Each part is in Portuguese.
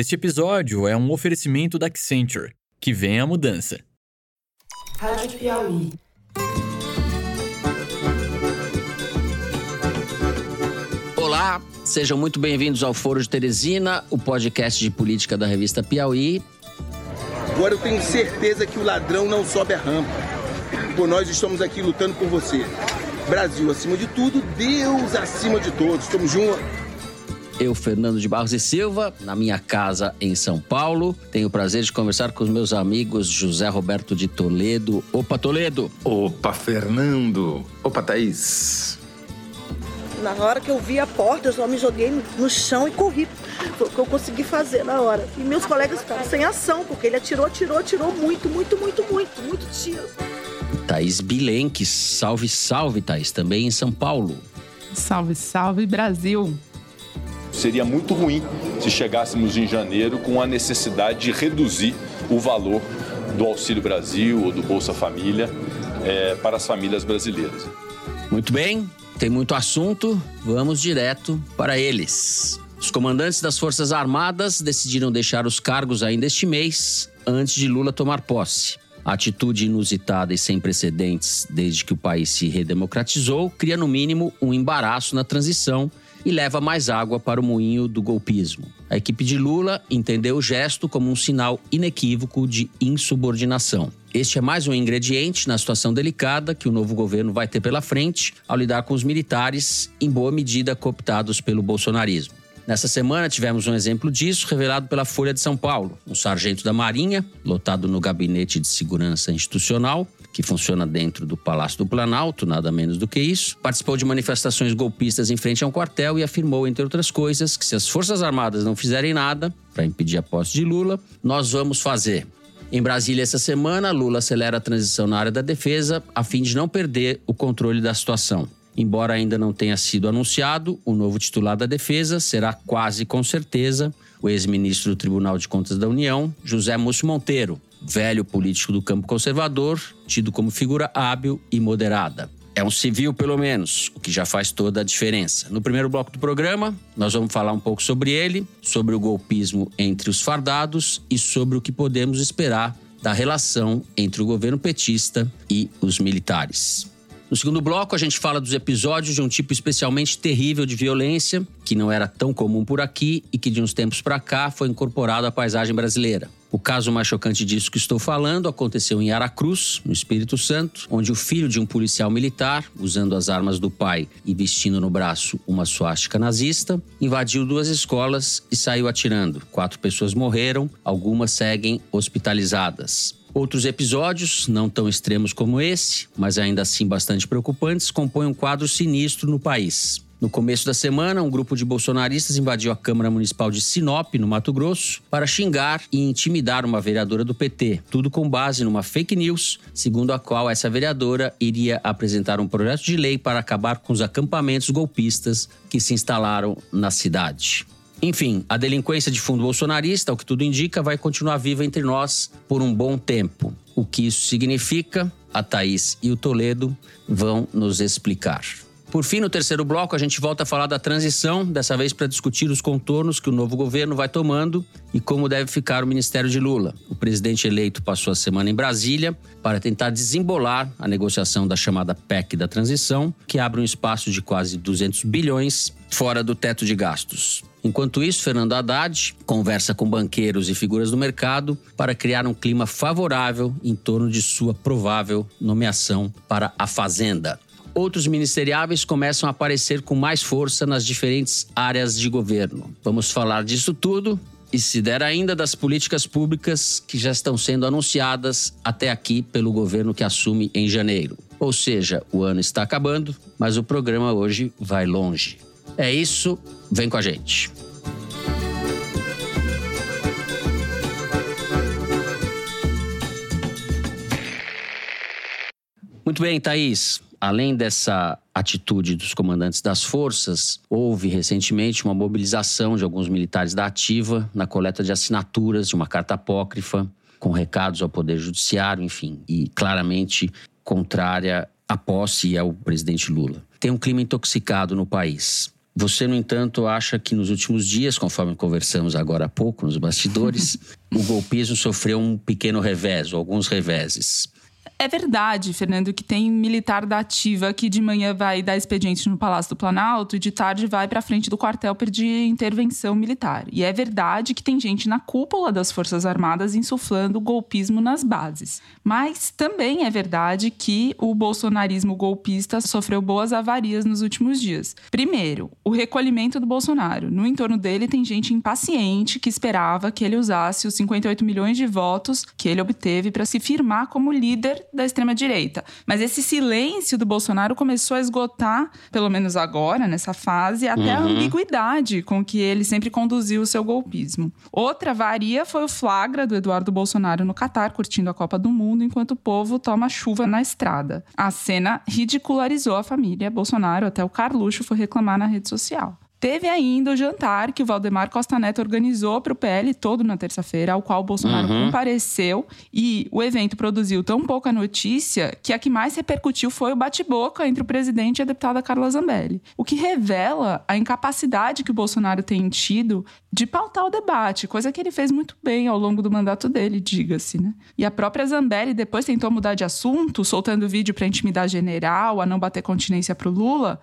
Este episódio é um oferecimento da Accenture. Que vem a mudança. Rádio Piauí. Olá, sejam muito bem-vindos ao Foro de Teresina, o podcast de política da revista Piauí. Agora eu tenho certeza que o ladrão não sobe a rampa. Por nós estamos aqui lutando por você. Brasil acima de tudo, Deus acima de todos. Estamos juntos. Eu, Fernando de Barros e Silva, na minha casa em São Paulo. Tenho o prazer de conversar com os meus amigos José Roberto de Toledo. Opa, Toledo! Opa, Fernando! Opa, Thaís! Na hora que eu vi a porta, eu só me joguei no chão e corri. Foi o que eu consegui fazer na hora. E meus colegas ficaram sem ação, porque ele atirou, atirou, atirou muito, muito, muito, muito, muito tiro. Thaís Bilenque, salve, salve, Thaís, também em São Paulo. Salve, salve, Brasil! Seria muito ruim se chegássemos em janeiro com a necessidade de reduzir o valor do Auxílio Brasil ou do Bolsa Família é, para as famílias brasileiras. Muito bem, tem muito assunto, vamos direto para eles. Os comandantes das Forças Armadas decidiram deixar os cargos ainda este mês, antes de Lula tomar posse. A atitude inusitada e sem precedentes desde que o país se redemocratizou cria, no mínimo, um embaraço na transição e leva mais água para o moinho do golpismo. A equipe de Lula entendeu o gesto como um sinal inequívoco de insubordinação. Este é mais um ingrediente na situação delicada que o novo governo vai ter pela frente ao lidar com os militares, em boa medida cooptados pelo bolsonarismo. Nessa semana tivemos um exemplo disso revelado pela Folha de São Paulo. Um sargento da Marinha, lotado no Gabinete de Segurança Institucional, que funciona dentro do Palácio do Planalto, nada menos do que isso, participou de manifestações golpistas em frente a um quartel e afirmou, entre outras coisas, que se as Forças Armadas não fizerem nada para impedir a posse de Lula, nós vamos fazer. Em Brasília, essa semana, Lula acelera a transição na área da defesa a fim de não perder o controle da situação. Embora ainda não tenha sido anunciado, o novo titular da defesa será quase com certeza o ex-ministro do Tribunal de Contas da União, José Múcio Monteiro, velho político do campo conservador, tido como figura hábil e moderada. É um civil, pelo menos, o que já faz toda a diferença. No primeiro bloco do programa, nós vamos falar um pouco sobre ele, sobre o golpismo entre os fardados e sobre o que podemos esperar da relação entre o governo petista e os militares. No segundo bloco, a gente fala dos episódios de um tipo especialmente terrível de violência, que não era tão comum por aqui e que de uns tempos para cá foi incorporado à paisagem brasileira. O caso mais chocante disso que estou falando aconteceu em Aracruz, no Espírito Santo, onde o filho de um policial militar, usando as armas do pai e vestindo no braço uma suástica nazista, invadiu duas escolas e saiu atirando. Quatro pessoas morreram, algumas seguem hospitalizadas. Outros episódios, não tão extremos como esse, mas ainda assim bastante preocupantes, compõem um quadro sinistro no país. No começo da semana, um grupo de bolsonaristas invadiu a Câmara Municipal de Sinop, no Mato Grosso, para xingar e intimidar uma vereadora do PT. Tudo com base numa fake news, segundo a qual essa vereadora iria apresentar um projeto de lei para acabar com os acampamentos golpistas que se instalaram na cidade. Enfim, a delinquência de fundo bolsonarista, ao que tudo indica, vai continuar viva entre nós por um bom tempo. O que isso significa, a Thaís e o Toledo vão nos explicar. Por fim, no terceiro bloco, a gente volta a falar da transição, dessa vez para discutir os contornos que o novo governo vai tomando e como deve ficar o ministério de Lula. O presidente eleito passou a semana em Brasília para tentar desembolar a negociação da chamada PEC da transição, que abre um espaço de quase 200 bilhões fora do teto de gastos. Enquanto isso, Fernando Haddad conversa com banqueiros e figuras do mercado para criar um clima favorável em torno de sua provável nomeação para a Fazenda outros ministeriáveis começam a aparecer com mais força nas diferentes áreas de governo. Vamos falar disso tudo e, se der ainda, das políticas públicas que já estão sendo anunciadas até aqui pelo governo que assume em janeiro. Ou seja, o ano está acabando, mas o programa hoje vai longe. É isso, vem com a gente. Muito bem, Thaís além dessa atitude dos comandantes das forças, houve recentemente uma mobilização de alguns militares da Ativa na coleta de assinaturas de uma carta apócrifa com recados ao Poder Judiciário, enfim, e claramente contrária à posse e ao presidente Lula. Tem um clima intoxicado no país. Você, no entanto, acha que nos últimos dias, conforme conversamos agora há pouco nos bastidores, o golpismo sofreu um pequeno revés, ou alguns reveses. É verdade, Fernando, que tem militar da ativa que de manhã vai dar expediente no Palácio do Planalto e de tarde vai para frente do quartel pedir intervenção militar. E é verdade que tem gente na cúpula das Forças Armadas insuflando golpismo nas bases. Mas também é verdade que o bolsonarismo golpista sofreu boas avarias nos últimos dias. Primeiro, o recolhimento do Bolsonaro. No entorno dele tem gente impaciente que esperava que ele usasse os 58 milhões de votos que ele obteve para se firmar como líder da extrema-direita. Mas esse silêncio do Bolsonaro começou a esgotar, pelo menos agora, nessa fase, até a Uhum. ambiguidade com que ele sempre conduziu o seu golpismo. Outra varia foi o flagra do Eduardo Bolsonaro no Catar, curtindo a Copa do Mundo, enquanto o povo toma chuva na estrada. A cena ridicularizou a família Bolsonaro, até o Carluxo foi reclamar na rede social. Teve ainda o jantar que o Valdemar Costa Neto organizou para o PL todo na terça-feira, ao qual o Bolsonaro Uhum. compareceu. E o evento produziu tão pouca notícia que a que mais repercutiu foi o bate-boca entre o presidente e a deputada Carla Zambelli. O que revela a incapacidade que o Bolsonaro tem tido de pautar o debate, coisa que ele fez muito bem ao longo do mandato dele, diga-se. Né? E a própria Zambelli depois tentou mudar de assunto, soltando vídeo para intimidar general, a não bater continência para o Lula,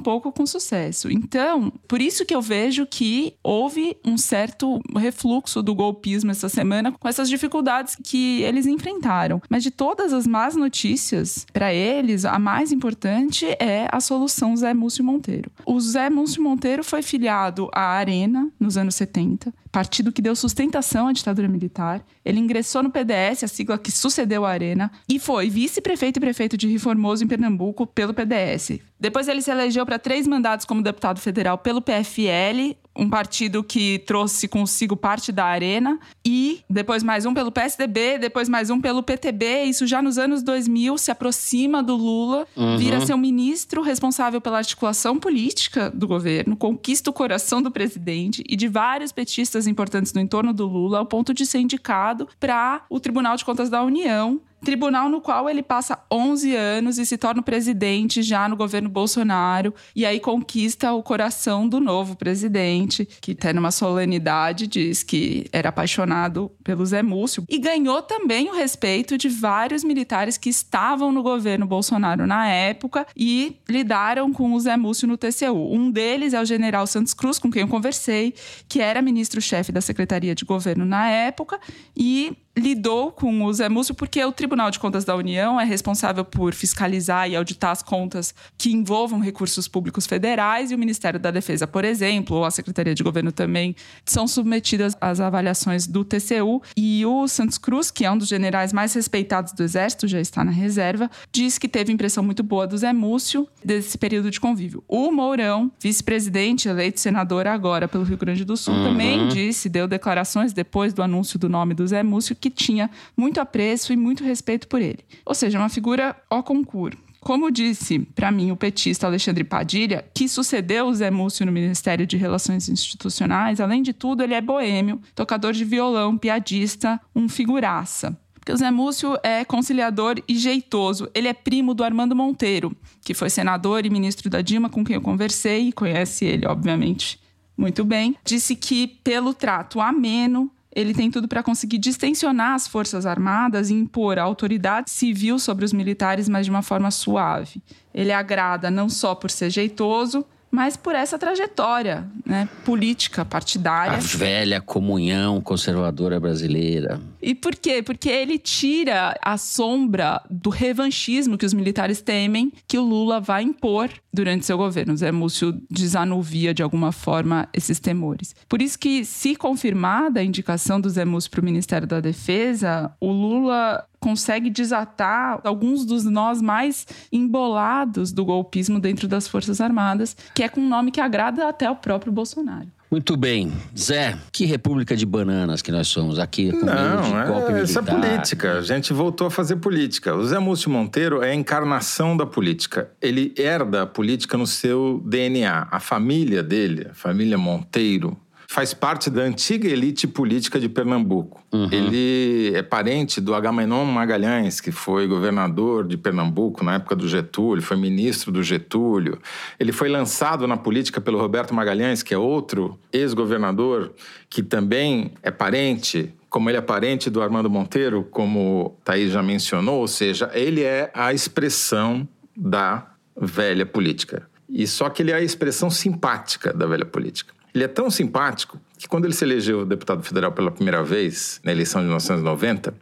pouco com sucesso. Então, por isso que eu vejo que houve um certo refluxo do golpismo essa semana com essas dificuldades que eles enfrentaram. Mas de todas as más notícias, para eles, a mais importante é a solução Zé Múcio Monteiro. O Zé Múcio Monteiro foi filiado à Arena nos anos 70, partido que deu sustentação à ditadura militar. Ele ingressou no PDS, a sigla que sucedeu a Arena, e foi vice-prefeito e prefeito de Rio Formoso, em Pernambuco, pelo PDS. Depois ele se elegeu para três mandatos como deputado federal pelo PFL, um partido que trouxe consigo parte da Arena, e depois mais um pelo PSDB, depois mais um pelo PTB. Isso já nos anos 2000 se aproxima do Lula, vira seu ministro responsável pela articulação política do governo, conquista o coração do presidente e de vários petistas importantes no entorno do Lula, ao ponto de ser indicado para o Tribunal de Contas da União tribunal no qual ele passa 11 anos e se torna presidente já no governo Bolsonaro e aí conquista o coração do novo presidente, que até numa solenidade diz que era apaixonado pelo Zé Múcio e ganhou também o respeito de vários militares que estavam no governo Bolsonaro na época e lidaram com o Zé Múcio no TCU. Um deles é o general Santos Cruz, com quem eu conversei, que era ministro-chefe da Secretaria de Governo na época e lidou com o Zé Múcio porque o Tribunal de Contas da União é responsável por fiscalizar e auditar as contas que envolvam recursos públicos federais e o Ministério da Defesa, por exemplo, ou a Secretaria de Governo também, são submetidas às avaliações do TCU. E o Santos Cruz, que é um dos generais mais respeitados do Exército, já está na reserva, diz que teve impressão muito boa do Zé Múcio desse período de convívio. O Mourão, vice-presidente, eleito senador agora pelo Rio Grande do Sul, também disse, deu declarações depois do anúncio do nome do Zé Múcio, que tinha muito apreço e muito respeito por ele. Ou seja, uma figura ao concurso. Como disse para mim o petista Alexandre Padilha, que sucedeu o Zé Múcio no Ministério de Relações Institucionais, além de tudo, ele é boêmio, tocador de violão, piadista, um figuraça. Porque o Zé Múcio é conciliador e jeitoso. Ele é primo do Armando Monteiro, que foi senador e ministro da Dilma, com quem eu conversei, e conhece ele, obviamente, muito bem. Disse que, pelo trato ameno, ele tem tudo para conseguir distensionar as Forças Armadas e impor a autoridade civil sobre os militares, mas de uma forma suave. Ele agrada não só por ser jeitoso, mas por essa trajetória né, política, A partidária. velha comunhão conservadora brasileira. E por quê? Porque ele tira a sombra do revanchismo que os militares temem que o Lula vai impor durante seu governo. O Zé Múcio desanuvia de alguma forma esses temores. Por isso que, se confirmada a indicação do Zé Múcio para o Ministério da Defesa, o Lula consegue desatar alguns dos nós mais embolados do golpismo dentro das Forças Armadas, que é com um nome que agrada até o próprio Bolsonaro. Muito bem. Zé, que república de bananas que nós somos aqui com Não, golpe é, isso é militar. política. A gente voltou a fazer política. O Zé Múcio Monteiro é a encarnação da política. Ele herda a política no seu DNA. A família dele, a família Monteiro, faz parte da antiga elite política de Pernambuco. Uhum. Ele é parente do Agamenon Magalhães, que foi governador de Pernambuco na época do Getúlio, foi ministro do Getúlio. Ele foi lançado na política pelo Roberto Magalhães, que é outro ex-governador que também é parente como ele é parente do Armando Monteiro, como Thaís já mencionou, ou seja, ele é a expressão da velha política. E só que ele é a expressão simpática da velha política. Ele é tão simpático que quando ele se elegeu deputado federal pela primeira vez, na eleição de 1990,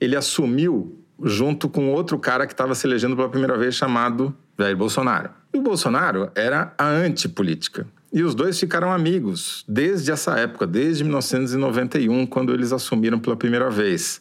ele assumiu junto com outro cara que estava se elegendo pela primeira vez, chamado Jair Bolsonaro. E o Bolsonaro era a antipolítica. E os dois ficaram amigos desde essa época, desde 1991, quando eles assumiram pela primeira vez.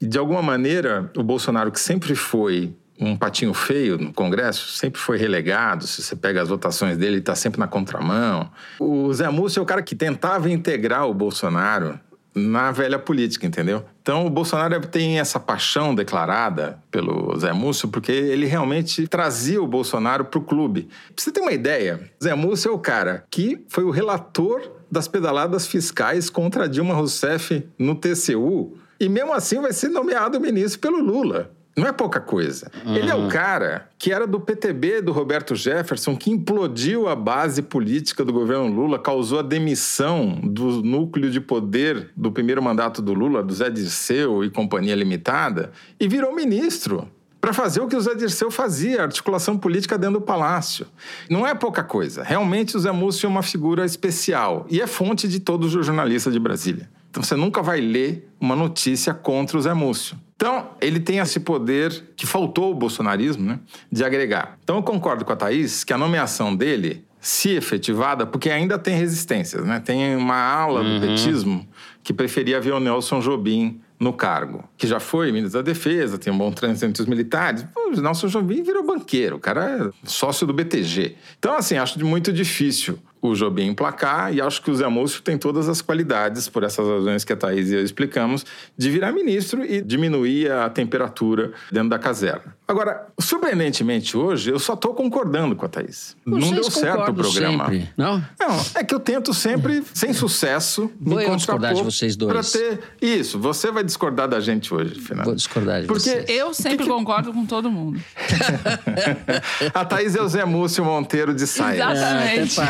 E de alguma maneira, o Bolsonaro, que sempre foi um patinho feio no Congresso, sempre foi relegado. Se você pega as votações dele, ele está sempre na contramão. O Zé Múcio é o cara que tentava integrar o Bolsonaro na velha política, entendeu? Então o Bolsonaro tem essa paixão declarada pelo Zé Múcio porque ele realmente trazia o Bolsonaro para o clube. Pra você ter uma ideia, Zé Múcio é o cara que foi o relator das pedaladas fiscais contra Dilma Rousseff no TCU e mesmo assim vai ser nomeado ministro pelo Lula. Não é pouca coisa. Uhum. Ele é o cara que era do PTB do Roberto Jefferson, que implodiu a base política do governo Lula, causou a demissão do núcleo de poder do primeiro mandato do Lula, do Zé Dirceu e Companhia Limitada, e virou ministro para fazer o que o Zé Dirceu fazia, articulação política dentro do palácio. Não é pouca coisa. Realmente o Zé Múcio é uma figura especial e é fonte de todos os jornalistas de Brasília. Então você nunca vai ler uma notícia contra o Zé Múcio. Então, ele tem esse poder que faltou ao bolsonarismo, né, de agregar. Então, eu concordo com a Thaís que a nomeação dele, se efetivada, porque ainda tem resistências, né? Tem uma ala uhum. do petismo que preferia ver o Nelson Jobim no cargo, que já foi ministro da Defesa, tem um bom trânsito entre os militares. O Nelson Jobim virou banqueiro, o cara é sócio do BTG. Então, assim, acho muito difícil o Jobim emplacar e acho que o Zé Múcio tem todas as qualidades, por essas razões que a Thaís e eu explicamos, de virar ministro e diminuir a temperatura dentro da caserna. Agora, surpreendentemente hoje, eu só estou concordando com a Thaís. Vocês não deu certo o programa. Sempre, não? Não, é que eu tento sempre, sem sucesso, Vou me discordar de vocês dois. Pra ter isso, você vai discordar da gente hoje, Fernando. Vou discordar de Porque vocês. Eu sempre que... concordo com todo mundo. a Thaís é o Zé Múcio Monteiro de Saia. Exatamente.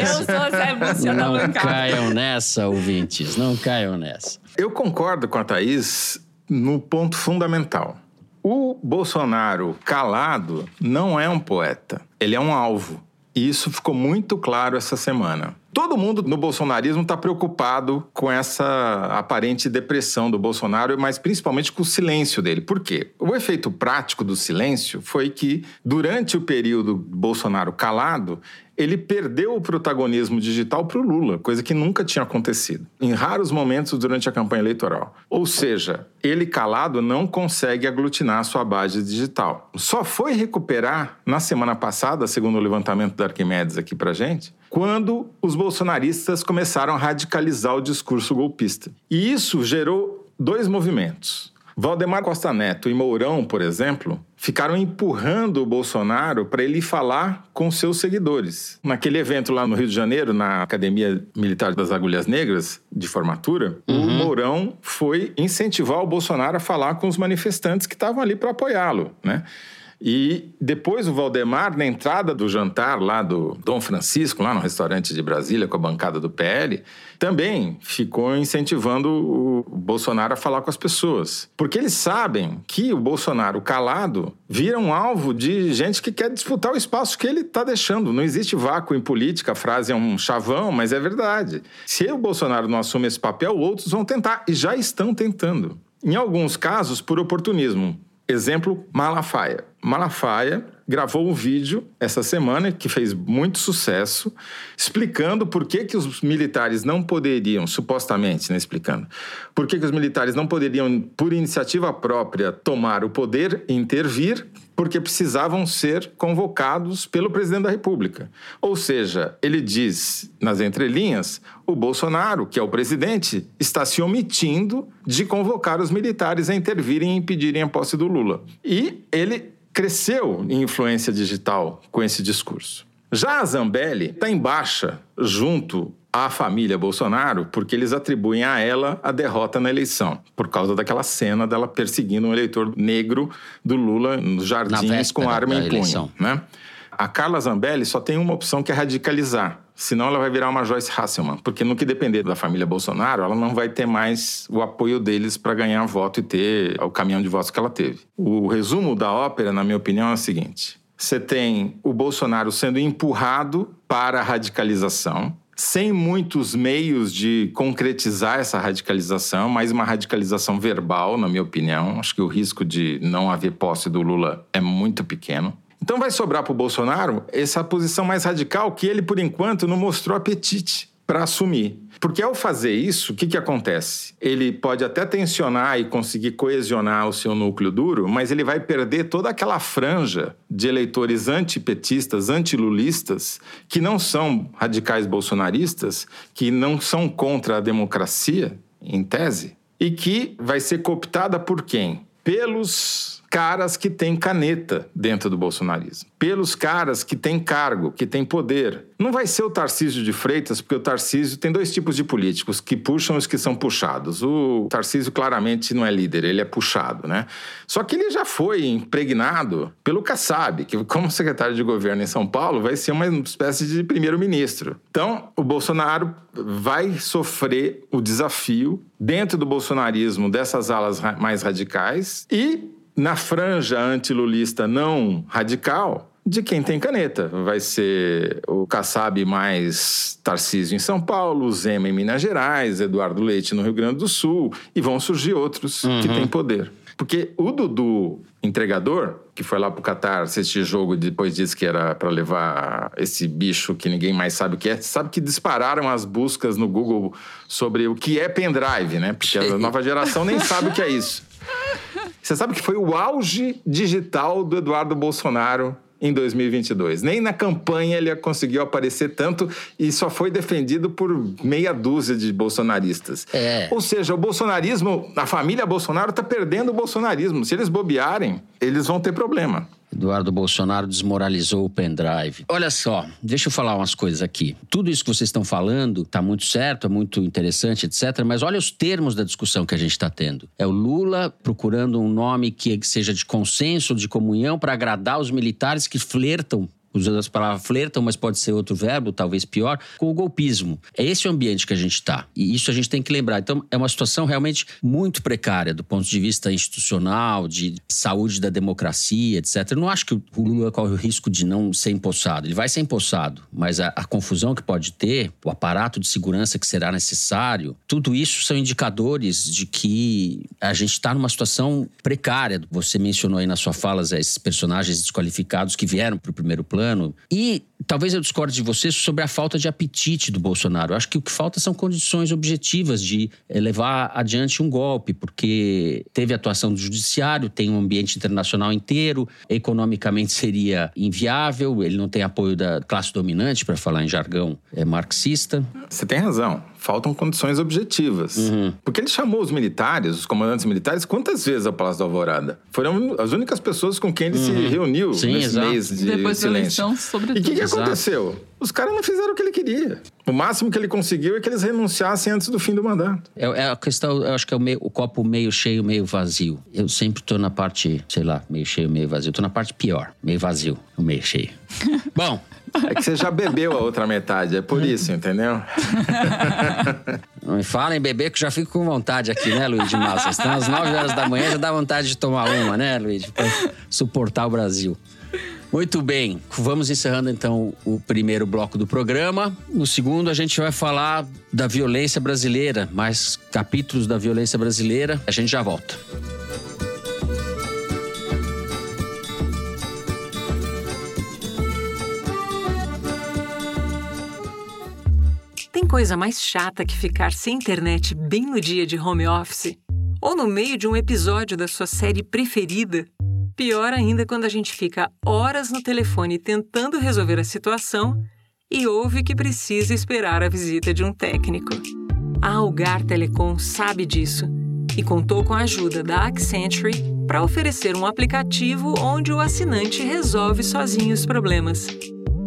Eu sou Zé Múcio Não bancada. caiam nessa, ouvintes. Não caiam nessa. Eu concordo com a Thaís no ponto fundamental. O Bolsonaro calado não é um poeta, ele é um alvo. E isso ficou muito claro essa semana. Todo mundo no bolsonarismo está preocupado com essa aparente depressão do Bolsonaro, mas principalmente com o silêncio dele. Por quê? O efeito prático do silêncio foi que, durante o período Bolsonaro calado, ele perdeu o protagonismo digital para o Lula, coisa que nunca tinha acontecido, em raros momentos durante a campanha eleitoral. Ou seja, ele calado não consegue aglutinar a sua base digital. Só foi recuperar na semana passada, segundo o levantamento da Arquimedes aqui para gente, quando os bolsonaristas começaram a radicalizar o discurso golpista. E isso gerou dois movimentos. Valdemar Costa Neto e Mourão, por exemplo, ficaram empurrando o Bolsonaro para ele falar com seus seguidores. Naquele evento lá no Rio de Janeiro, na Academia Militar das Agulhas Negras, de formatura, uhum. o Mourão foi incentivar o Bolsonaro a falar com os manifestantes que estavam ali para apoiá-lo, né? E depois o Valdemar, na entrada do jantar lá do Dom Francisco, lá no restaurante de Brasília, com a bancada do PL, também ficou incentivando o Bolsonaro a falar com as pessoas. Porque eles sabem que o Bolsonaro calado vira um alvo de gente que quer disputar o espaço que ele está deixando. Não existe vácuo em política, a frase é um chavão, mas é verdade. Se o Bolsonaro não assume esse papel, outros vão tentar, e já estão tentando. Em alguns casos, por oportunismo. Exemplo, Malafaia. Malafaia gravou um vídeo essa semana que fez muito sucesso, explicando por que, que os militares não poderiam, supostamente, né, explicando, por que, que os militares não poderiam, por iniciativa própria, tomar o poder e intervir, porque precisavam ser convocados pelo presidente da República. Ou seja, ele diz nas entrelinhas, o Bolsonaro, que é o presidente, está se omitindo de convocar os militares a intervirem e impedirem a posse do Lula. E ele cresceu em influência digital com esse discurso. Já a Zambelli está em baixa junto à família Bolsonaro porque eles atribuem a ela a derrota na eleição, por causa daquela cena dela perseguindo um eleitor negro do Lula nos jardins com arma em punho. Né? A Carla Zambelli só tem uma opção que é radicalizar. Senão ela vai virar uma Joyce Hasselman. Porque no que depender da família Bolsonaro, ela não vai ter mais o apoio deles para ganhar voto e ter o caminhão de votos que ela teve. O resumo da ópera, na minha opinião, é o seguinte: você tem o Bolsonaro sendo empurrado para a radicalização, sem muitos meios de concretizar essa radicalização, mais uma radicalização verbal, na minha opinião. Acho que o risco de não haver posse do Lula é muito pequeno. Então vai sobrar para o Bolsonaro essa posição mais radical que ele, por enquanto, não mostrou apetite para assumir. Porque ao fazer isso, o que, que acontece? Ele pode até tensionar e conseguir coesionar o seu núcleo duro, mas ele vai perder toda aquela franja de eleitores antipetistas, antilulistas, que não são radicais bolsonaristas, que não são contra a democracia, em tese, e que vai ser cooptada por quem? Pelos caras que têm caneta dentro do bolsonarismo, pelos caras que têm cargo, que têm poder. Não vai ser o Tarcísio de Freitas, porque o Tarcísio tem dois tipos de políticos, que puxam e os que são puxados. O Tarcísio claramente não é líder, ele é puxado, né? Só que ele já foi impregnado pelo Kassab, que como secretário de governo em São Paulo vai ser uma espécie de primeiro-ministro. Então, o Bolsonaro vai sofrer o desafio dentro do bolsonarismo dessas alas mais radicais e na franja antilulista não radical, de quem tem caneta. Vai ser o Kassab mais Tarcísio em São Paulo, Zema em Minas Gerais, Eduardo Leite no Rio Grande do Sul, e vão surgir outros uhum. que têm poder. Porque o Dudu entregador, que foi lá pro Catar assistir jogo e depois disse que era para levar esse bicho que ninguém mais sabe o que é, sabe que dispararam as buscas no Google sobre o que é pendrive, né? Porque a nova geração nem sabe o que é isso. Você sabe que foi o auge digital do Eduardo Bolsonaro em 2022. Nem na campanha ele conseguiu aparecer tanto e só foi defendido por meia dúzia de bolsonaristas. É. Ou seja, o bolsonarismo, a família Bolsonaro está perdendo o bolsonarismo. Se eles bobearem, eles vão ter problema. Eduardo Bolsonaro desmoralizou o pendrive. Olha só, deixa eu falar umas coisas aqui. Tudo isso que vocês estão falando está muito certo, é muito interessante, etc. Mas olha os termos da discussão que a gente está tendo. É o Lula procurando um nome que seja de consenso, de comunhão, para agradar os militares que flertam usando as palavras flertam, mas pode ser outro verbo, talvez pior, com o golpismo. É esse o ambiente que a gente está. E isso a gente tem que lembrar. Então, é uma situação realmente muito precária do ponto de vista institucional, de saúde da democracia, etc. Eu não acho que o Lula corre o risco de não ser empossado. Ele vai ser empossado, mas a, a confusão que pode ter, o aparato de segurança que será necessário, tudo isso são indicadores de que a gente está numa situação precária. Você mencionou aí na sua fala esses personagens desqualificados que vieram para o primeiro plano ano. E talvez eu discorde de você sobre a falta de apetite do Bolsonaro. Eu acho que o que falta são condições objetivas de eh, levar adiante um golpe, porque teve atuação do judiciário, tem um ambiente internacional inteiro, economicamente seria inviável, ele não tem apoio da classe dominante, para falar em jargão é, marxista. Você tem razão faltam condições objetivas. Uhum. Porque ele chamou os militares, os comandantes militares, quantas vezes ao Palácio da Alvorada? Foram as únicas pessoas com quem ele uhum. se reuniu Sim, nesse exato. mês de Depois silêncio. Eleição, sobretudo. E o que, que aconteceu? Os caras não fizeram o que ele queria. O máximo que ele conseguiu é que eles renunciassem antes do fim do mandato. É, é a questão, eu acho que é o, meio, o, copo meio cheio, meio vazio. Eu sempre tô na parte, sei lá, meio cheio, meio vazio. Tô na parte pior, meio vazio, meio cheio. Bom, é que você já bebeu a outra metade, é por isso, entendeu? Não me falem beber que eu já fico com vontade aqui, né, Luiz de Massa? Estão às 9 horas da manhã, já dá vontade de tomar uma, né, Luiz? Pra suportar o Brasil. Muito bem, vamos encerrando então o primeiro bloco do programa. No segundo, a gente vai falar da violência brasileira, mais capítulos da violência brasileira. A gente já volta. Coisa mais chata que ficar sem internet bem no dia de home office? Ou no meio de um episódio da sua série preferida? Pior ainda quando a gente fica horas no telefone tentando resolver a situação e ouve que precisa esperar a visita de um técnico. A Algar Telecom sabe disso e contou com a ajuda da Accenture para oferecer um aplicativo onde o assinante resolve sozinho os problemas.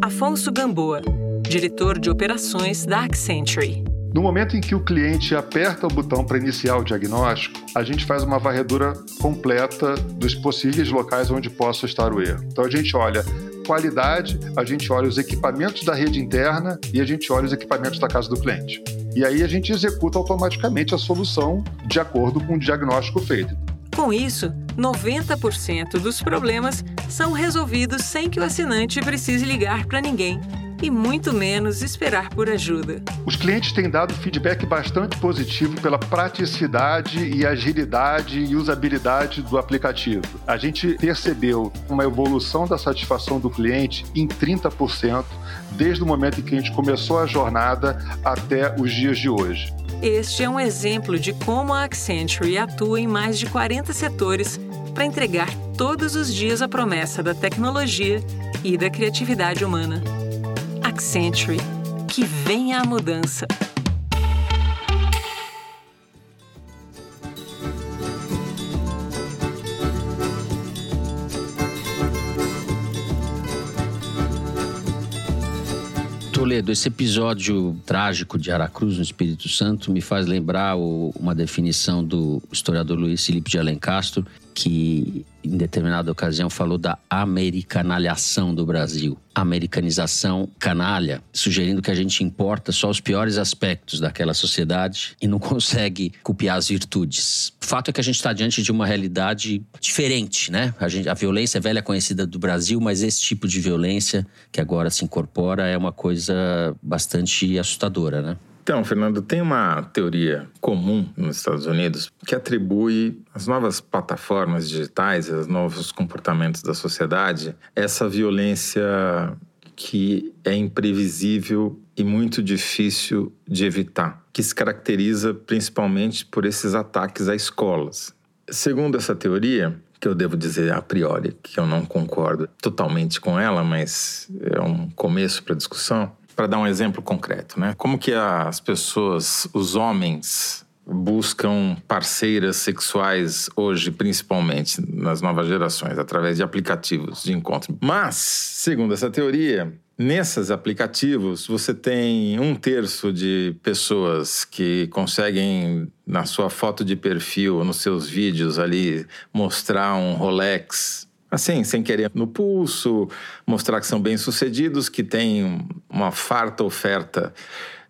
Afonso Gamboa diretor de operações da Accenture. No momento em que o cliente aperta o botão para iniciar o diagnóstico, a gente faz uma varredura completa dos possíveis locais onde possa estar o erro. Então a gente olha qualidade, a gente olha os equipamentos da rede interna e a gente olha os equipamentos da casa do cliente. E aí a gente executa automaticamente a solução de acordo com o diagnóstico feito. Com isso, 90% dos problemas são resolvidos sem que o assinante precise ligar para ninguém e muito menos esperar por ajuda. Os clientes têm dado feedback bastante positivo pela praticidade e agilidade e usabilidade do aplicativo. A gente percebeu uma evolução da satisfação do cliente em 30% desde o momento em que a gente começou a jornada até os dias de hoje. Este é um exemplo de como a Accenture atua em mais de 40 setores para entregar todos os dias a promessa da tecnologia e da criatividade humana. Accenture. Que venha a mudança. Toledo, esse episódio trágico de Aracruz, no Espírito Santo, me faz lembrar o, uma definição do historiador Luiz Felipe de Alencastro, que em determinada ocasião falou da americanalhação do Brasil. Americanização canalha, sugerindo que a gente importa só os piores aspectos daquela sociedade e não consegue copiar as virtudes. O fato é que a gente está diante de uma realidade diferente, né? A, gente, a violência é velha conhecida do Brasil, mas esse tipo de violência que agora se incorpora é uma coisa bastante assustadora, né? Então, Fernando, tem uma teoria comum nos Estados Unidos que atribui às novas plataformas digitais, aos novos comportamentos da sociedade, essa violência que é imprevisível e muito difícil de evitar, que se caracteriza principalmente por esses ataques a escolas. Segundo essa teoria, que eu devo dizer a priori que eu não concordo totalmente com ela, mas é um começo para a discussão, para dar um exemplo concreto, né? Como que as pessoas, os homens, buscam parceiras sexuais hoje, principalmente nas novas gerações, através de aplicativos de encontro. Mas, segundo essa teoria, Nesses aplicativos, você tem um terço de pessoas que conseguem, na sua foto de perfil, nos seus vídeos ali, mostrar um Rolex assim, sem querer no pulso, mostrar que são bem-sucedidos, que têm uma farta oferta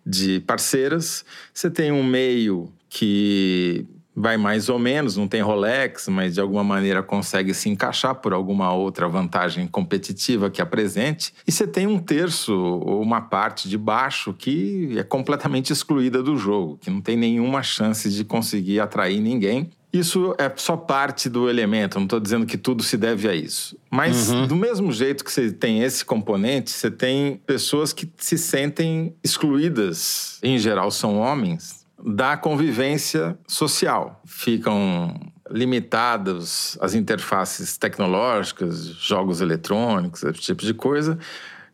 de parceiras. Você tem um meio que vai mais ou menos, não tem Rolex, mas de alguma maneira consegue se encaixar por alguma outra vantagem competitiva que apresente. E você tem um terço ou uma parte de baixo que é completamente excluída do jogo, que não tem nenhuma chance de conseguir atrair ninguém isso é só parte do elemento, não estou dizendo que tudo se deve a isso. Mas, uhum. do mesmo jeito que você tem esse componente, você tem pessoas que se sentem excluídas, em geral são homens, da convivência social. Ficam limitados às interfaces tecnológicas, jogos eletrônicos, esse tipo de coisa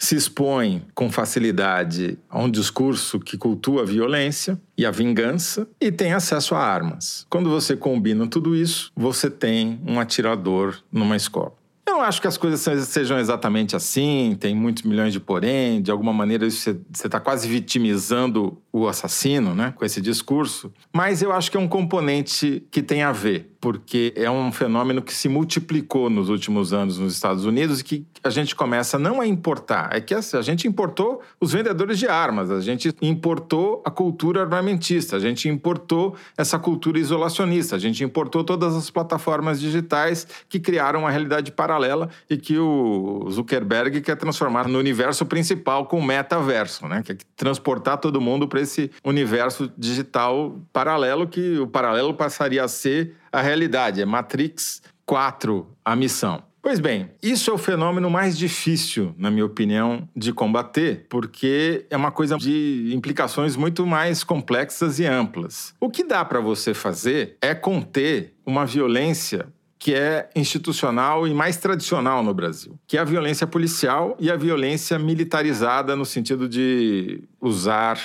se expõe com facilidade a um discurso que cultua a violência e a vingança e tem acesso a armas. Quando você combina tudo isso, você tem um atirador numa escola. Eu não acho que as coisas sejam exatamente assim, tem muitos milhões de porém, de alguma maneira você está quase vitimizando o assassino, né, com esse discurso. Mas eu acho que é um componente que tem a ver porque é um fenômeno que se multiplicou nos últimos anos nos Estados Unidos e que a gente começa não a importar, é que a gente importou os vendedores de armas, a gente importou a cultura armamentista, a gente importou essa cultura isolacionista, a gente importou todas as plataformas digitais que criaram uma realidade paralela e que o Zuckerberg quer transformar no universo principal com o metaverso, né? Quer transportar todo mundo para esse universo digital paralelo que o paralelo passaria a ser a realidade, é Matrix 4, a missão. Pois bem, isso é o fenômeno mais difícil, na minha opinião, de combater, porque é uma coisa de implicações muito mais complexas e amplas. O que dá para você fazer é conter uma violência que é institucional e mais tradicional no Brasil, que é a violência policial e a violência militarizada no sentido de usar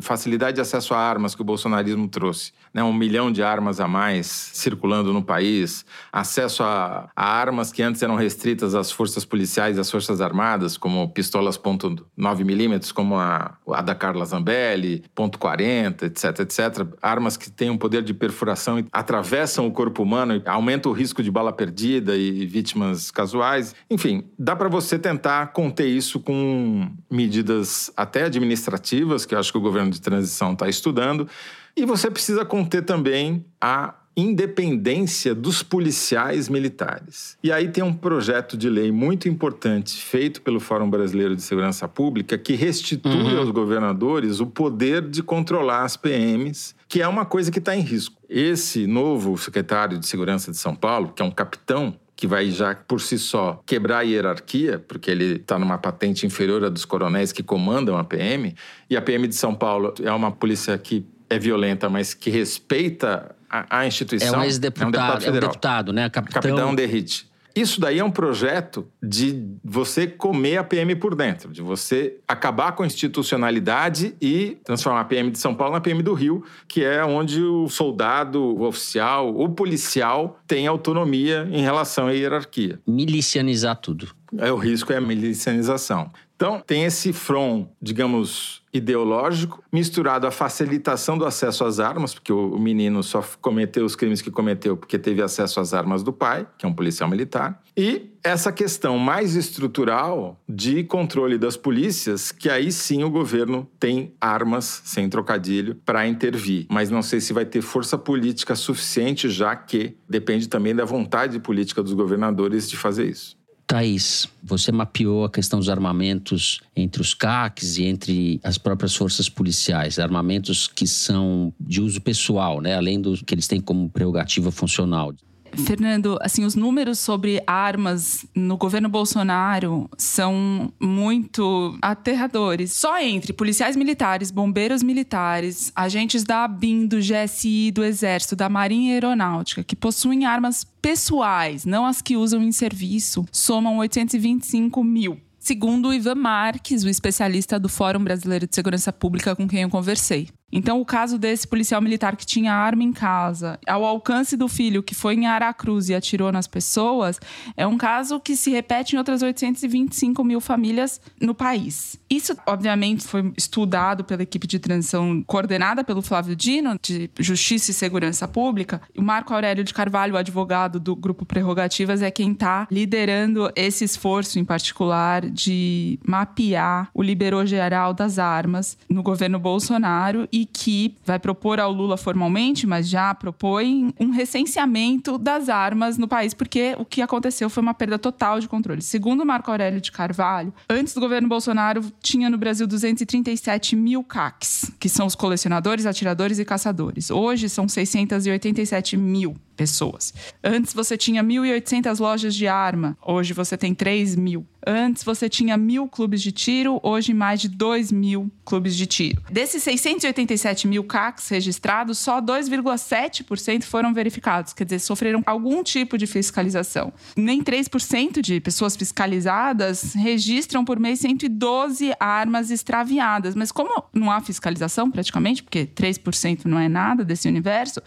facilidade de acesso a armas que o bolsonarismo trouxe, né? um milhão de armas a mais circulando no país, acesso a, a armas que antes eram restritas às forças policiais e às forças armadas, como pistolas .9 milímetros, como a, a da Carla Zambelli, .40, etc, etc. Armas que têm um poder de perfuração e atravessam o corpo humano, e aumentam o risco de bala perdida e vítimas casuais. Enfim, dá para você tentar conter isso com medidas até administrativas, que eu acho que o governo de transição está estudando. E você precisa conter também a independência dos policiais militares. E aí tem um projeto de lei muito importante feito pelo Fórum Brasileiro de Segurança Pública que restitui uhum. aos governadores o poder de controlar as PMs, que é uma coisa que está em risco. Esse novo secretário de Segurança de São Paulo, que é um capitão, que vai já por si só quebrar a hierarquia, porque ele está numa patente inferior à dos coronéis que comandam a PM, e a PM de São Paulo é uma polícia que é violenta, mas que respeita a, a instituição. É um ex-deputado, é um. É um deputado, né? Capitão, Capitão Derrite. Isso daí é um projeto de você comer a PM por dentro, de você acabar com a institucionalidade e transformar a PM de São Paulo na PM do Rio, que é onde o soldado, o oficial, o policial tem autonomia em relação à hierarquia. Milicianizar tudo. É, o risco é a milicianização. Então, tem esse front, digamos, ideológico, misturado à facilitação do acesso às armas, porque o menino só cometeu os crimes que cometeu porque teve acesso às armas do pai, que é um policial militar, e essa questão mais estrutural de controle das polícias, que aí sim o governo tem armas, sem trocadilho, para intervir. Mas não sei se vai ter força política suficiente, já que depende também da vontade política dos governadores de fazer isso. Thaís, você mapeou a questão dos armamentos entre os CACs e entre as próprias forças policiais, armamentos que são de uso pessoal, né? além do que eles têm como prerrogativa funcional. Fernando, assim, os números sobre armas no governo Bolsonaro são muito aterradores. Só entre policiais militares, bombeiros militares, agentes da ABIN, do GSI, do Exército, da Marinha Aeronáutica, que possuem armas pessoais, não as que usam em serviço, somam 825 mil. Segundo Ivan Marques, o especialista do Fórum Brasileiro de Segurança Pública com quem eu conversei. Então, o caso desse policial militar que tinha arma em casa, ao alcance do filho que foi em Aracruz e atirou nas pessoas, é um caso que se repete em outras 825 mil famílias no país. Isso, obviamente, foi estudado pela equipe de transição coordenada pelo Flávio Dino, de Justiça e Segurança Pública. O Marco Aurélio de Carvalho, advogado do Grupo Prerrogativas, é quem está liderando esse esforço, em particular, de mapear o liberou geral das armas no governo Bolsonaro e que vai propor ao Lula formalmente, mas já propõe um recenseamento das armas no país, porque o que aconteceu foi uma perda total de controle. Segundo Marco Aurélio de Carvalho, antes do governo Bolsonaro, tinha no Brasil 237 mil CACs, que são os colecionadores, atiradores e caçadores. Hoje são 687 mil pessoas. Antes você tinha 1.800 lojas de arma, hoje você tem 3 mil. Antes você tinha mil clubes de tiro, hoje mais de 2 mil clubes de tiro. Desses 687 mil CACs registrados, só 2,7% foram verificados, quer dizer, sofreram algum tipo de fiscalização. Nem 3% de pessoas fiscalizadas registram por mês 112 armas extraviadas. Mas como não há fiscalização praticamente, porque 3% não é nada desse universo,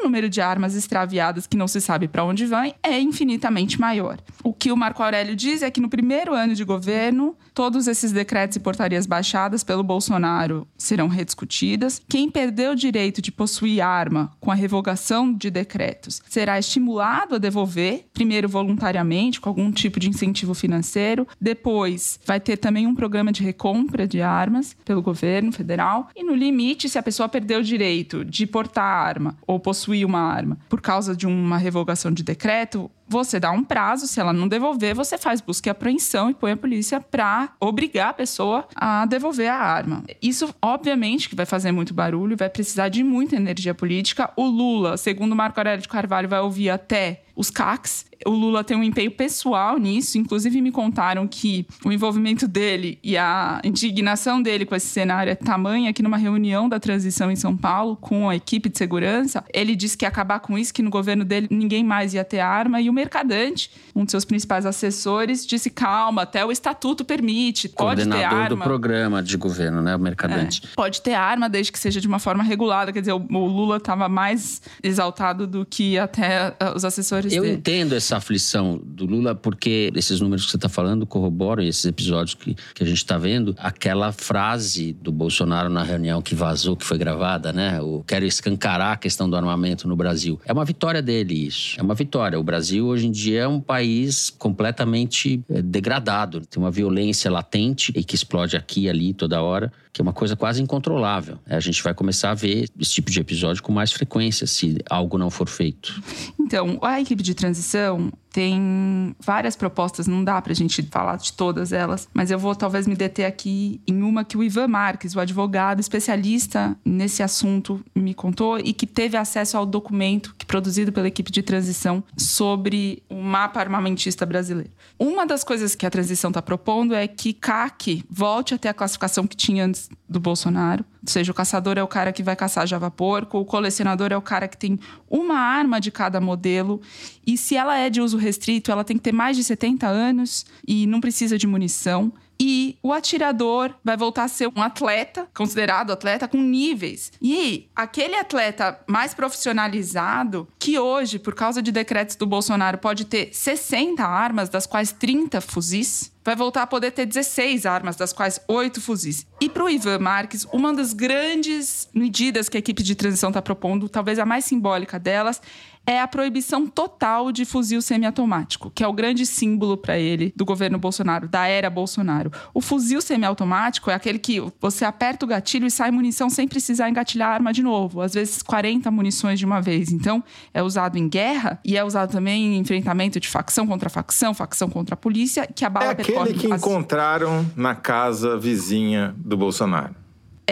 o número de armas extraviadas que não se sabe para onde vão é infinitamente maior. O que o Marco Aurélio diz é que no primeiro ano de governo, todos esses decretos e portarias baixadas pelo Bolsonaro serão rediscutidas. Quem perdeu o direito de possuir arma com a revogação de decretos será estimulado a devolver, primeiro voluntariamente, com algum tipo de incentivo financeiro, depois vai ter também um programa de recompra de armas pelo governo federal e no limite, se a pessoa perdeu o direito de portar arma ou possuir uma arma por causa de uma revogação de decreto, você dá um prazo, se ela não devolver, você faz busca e apreensão e põe a polícia para obrigar a pessoa a devolver a arma. Isso, obviamente, que vai fazer muito barulho, vai precisar de muita energia política. O Lula, segundo Marco Aurélio de Carvalho, vai ouvir até os CACs. O Lula tem um empenho pessoal nisso, inclusive me contaram que o envolvimento dele e a indignação dele com esse cenário é tamanha que numa reunião da transição em São Paulo com a equipe de segurança, ele disse que ia acabar com isso, que no governo dele ninguém mais ia ter arma e o Mercadante, um de seus principais assessores, disse calma, até o estatuto permite, pode ter arma. do programa de governo, né, o Mercadante. É, pode ter arma desde que seja de uma forma regulada, quer dizer, o, o Lula estava mais exaltado do que até uh, os assessores Eu entendo essa aflição do Lula, porque esses números que você está falando corroboram esses episódios que, que a gente está vendo. Aquela frase do Bolsonaro na reunião que vazou, que foi gravada, né? O quero escancarar a questão do armamento no Brasil. É uma vitória dele, isso. É uma vitória. O Brasil, hoje em dia, é um país completamente eh, degradado. Tem uma violência latente e que explode aqui e ali toda hora, que é uma coisa quase incontrolável. A gente vai começar a ver esse tipo de episódio com mais frequência se algo não for feito. Então, a equipe de transição tem várias propostas, não dá pra gente falar de todas elas, mas eu vou talvez me deter aqui em uma que o Ivan Marques, o advogado especialista nesse assunto, me contou e que teve acesso ao documento que produzido pela equipe de transição sobre o mapa armamentista brasileiro. Uma das coisas que a transição está propondo é que CAC volte a ter a classificação que tinha antes do Bolsonaro, ou seja, o caçador é o cara que vai caçar java porco, o colecionador é o cara que tem uma arma de cada modelo. E se ela é de uso restrito, ela tem que ter mais de 70 anos e não precisa de munição. E o atirador vai voltar a ser um atleta, considerado atleta, com níveis. E aquele atleta mais profissionalizado, que hoje, por causa de decretos do Bolsonaro, pode ter 60 armas, das quais 30 fuzis, vai voltar a poder ter 16 armas, das quais 8 fuzis. E para o Ivan Marques, uma das grandes medidas que a equipe de transição está propondo, talvez a mais simbólica delas, é a proibição total de fuzil semiautomático, que é o grande símbolo para ele do governo Bolsonaro, da era Bolsonaro. O fuzil semiautomático é aquele que você aperta o gatilho e sai munição sem precisar engatilhar a arma de novo, às vezes 40 munições de uma vez. Então, é usado em guerra e é usado também em enfrentamento de facção contra facção, facção contra a polícia, que a bala é aquele que as... encontraram na casa vizinha do Bolsonaro.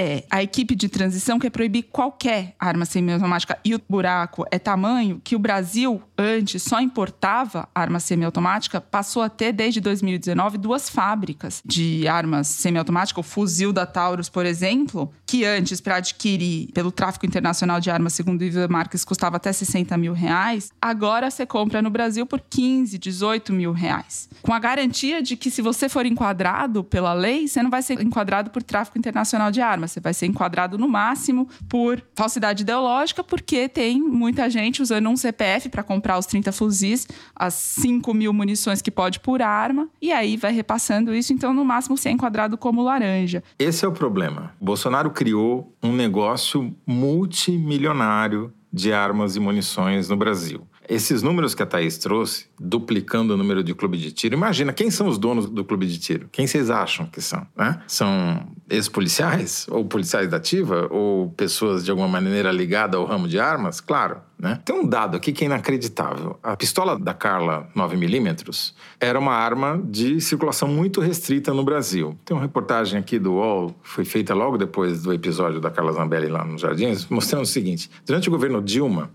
É, a equipe de transição quer proibir qualquer arma semiautomática e o buraco é tamanho que o Brasil, antes, só importava arma semiautomática, passou a ter, desde 2019, duas fábricas de armas semiautomáticas. O fuzil da Taurus, por exemplo, que antes, para adquirir pelo tráfico internacional de armas, segundo Ivan Marques, custava até 60 mil reais, agora você compra no Brasil por 15, 18 mil reais. Com a garantia de que se você for enquadrado pela lei, você não vai ser enquadrado por tráfico internacional de armas você vai ser enquadrado no máximo por falsidade ideológica, porque tem muita gente usando um CPF para comprar os 30 fuzis, as 5 mil munições que pode por arma, e aí vai repassando isso. Então, no máximo, você é enquadrado como laranja. Esse é o problema. Bolsonaro criou um negócio multimilionário de armas e munições no Brasil. Esses números que a Thaís trouxe, duplicando o número de clube de tiro, imagina quem são os donos do clube de tiro? Quem vocês acham que são? Né? São ex-policiais? Ou policiais da ativa? Ou pessoas de alguma maneira ligadas ao ramo de armas? Claro. Né? Tem um dado aqui que é inacreditável. A pistola da Carla 9mm era uma arma de circulação muito restrita no Brasil. Tem uma reportagem aqui do UOL, foi feita logo depois do episódio da Carla Zambelli lá nos Jardins, mostrando o seguinte: durante o governo Dilma,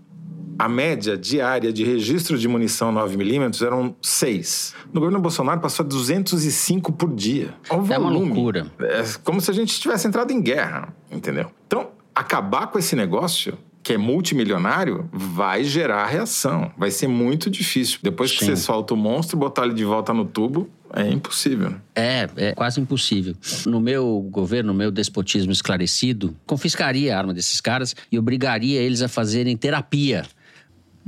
a média diária de registro de munição 9mm eram 6. No governo Bolsonaro passou a 205 por dia. Volume, é uma loucura. É como se a gente tivesse entrado em guerra, entendeu? Então, acabar com esse negócio que é multimilionário, vai gerar reação. Vai ser muito difícil. Depois Sim. que você solta o monstro, botar ele de volta no tubo, é impossível. Né? É, é quase impossível. No meu governo, no meu despotismo esclarecido, confiscaria a arma desses caras e obrigaria eles a fazerem terapia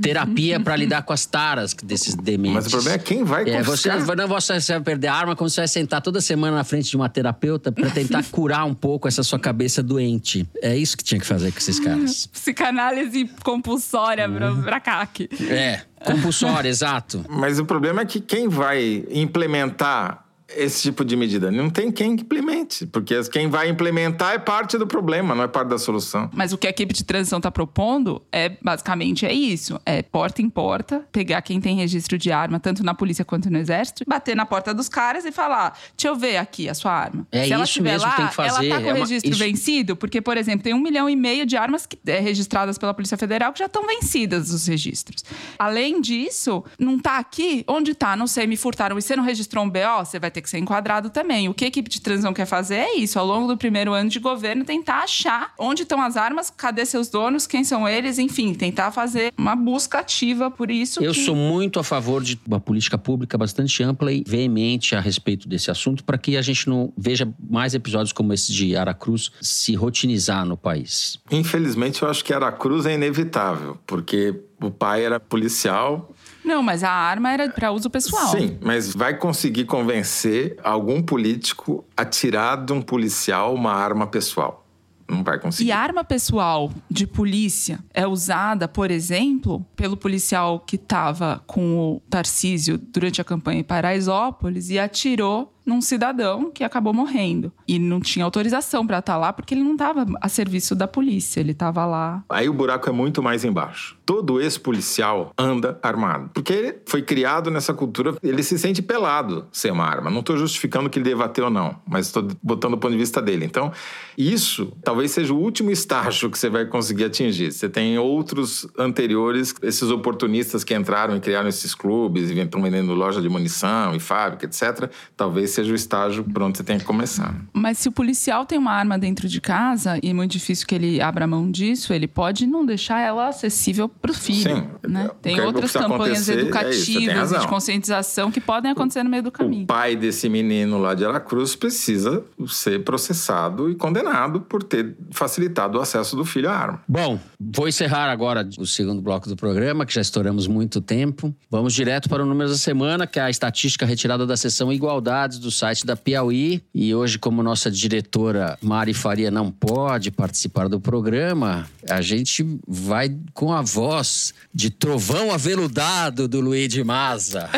terapia para lidar com as taras desses dementes. Mas o problema é quem vai é, você, não, você vai perder a arma quando você vai sentar toda semana na frente de uma terapeuta para tentar curar um pouco essa sua cabeça doente. É isso que tinha que fazer com esses caras. Psicanálise compulsória uhum. pra CAC. É, compulsória, exato. Mas o problema é que quem vai implementar esse tipo de medida? Não tem quem implemente, porque quem vai implementar é parte do problema, não é parte da solução. Mas o que a equipe de transição está propondo é basicamente é isso: é porta em porta, pegar quem tem registro de arma, tanto na polícia quanto no exército, bater na porta dos caras e falar: deixa eu ver aqui a sua arma. É Se ela isso mesmo lá, que tem que fazer. ela tá com É uma- registro isso- vencido, porque, por exemplo, tem um milhão e meio de armas que é registradas pela Polícia Federal que já estão vencidas os registros. Além disso, não tá aqui? Onde tá? Não sei, me furtaram. E você não registrou um BO? Você vai ter que ser enquadrado também. O que a equipe de transição quer fazer é isso, ao longo do primeiro ano de governo, tentar achar onde estão as armas, cadê seus donos, quem são eles, enfim, tentar fazer uma busca ativa por isso. Eu que- sou muito a favor de uma política pública bastante ampla e veemente a respeito desse assunto para que a gente não veja mais episódios como esse de Aracruz se rotinizar no país. Infelizmente, eu acho que Aracruz é inevitável, porque o pai era policial. Não, mas a arma era para uso pessoal. Sim, mas vai conseguir convencer algum político a tirar de um policial uma arma pessoal. Não vai conseguir. E a arma pessoal de polícia é usada, por exemplo, pelo policial que estava com o Tarcísio durante a campanha em Paraisópolis e atirou num cidadão que acabou morrendo. E não tinha autorização para estar lá porque ele não estava a serviço da polícia, ele estava lá. Aí o buraco é muito mais embaixo. Todo ex-policial anda armado. Porque ele foi criado nessa cultura, ele se sente pelado sem uma arma. Não estou justificando que ele deva ter ou não, mas estou botando o ponto de vista dele. Então, isso talvez seja o último estágio que você vai conseguir atingir. Você tem outros anteriores, esses oportunistas que entraram e criaram esses clubes e estão vendendo loja de munição e fábrica, etc. Talvez seja o estágio por onde você tem que começar. Mas se o policial tem uma arma dentro de casa, e é muito difícil que ele abra mão disso, ele pode não deixar ela acessível para o filho. Sim. Né? Tem que- que outras campanhas é isso, educativas e razão. de conscientização que podem acontecer no meio do caminho. O pai desse menino lá de Aracruz precisa ser processado e condenado por ter facilitado o acesso do filho à arma. Bom, vou encerrar agora o segundo bloco do programa, que já estouramos muito tempo. Vamos direto para o número da semana, que é a estatística retirada da seção Igualdades do site da Piauí. E hoje, como nossa diretora Mari Faria não pode participar do programa, a gente vai com a voz de trovão aveludado do Luiz de Maza.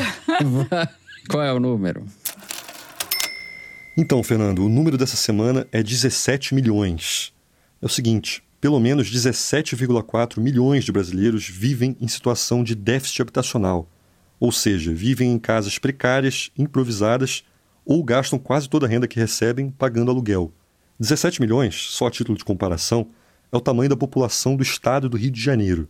Qual é o número? Então, Fernando, o número dessa semana é 17 milhões. É o seguinte: pelo menos 17,4 milhões de brasileiros vivem em situação de déficit habitacional, ou seja, vivem em casas precárias, improvisadas ou gastam quase toda a renda que recebem pagando aluguel. 17 milhões, só a título de comparação, é o tamanho da população do estado do Rio de Janeiro.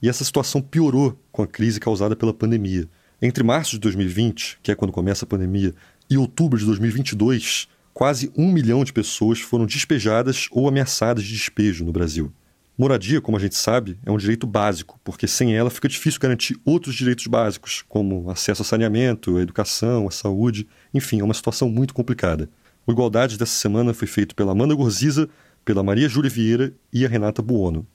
E essa situação piorou com a crise causada pela pandemia. Entre março de 2020, que é quando começa a pandemia, e outubro de 2022, quase um milhão de pessoas foram despejadas ou ameaçadas de despejo no Brasil. Moradia, como a gente sabe, é um direito básico, porque sem ela fica difícil garantir outros direitos básicos, como acesso a saneamento, a educação, a saúde, enfim, é uma situação muito complicada. O Igualdade dessa semana foi feito pela Amanda Gorziza, pela Maria Júlia Vieira e a Renata Buono.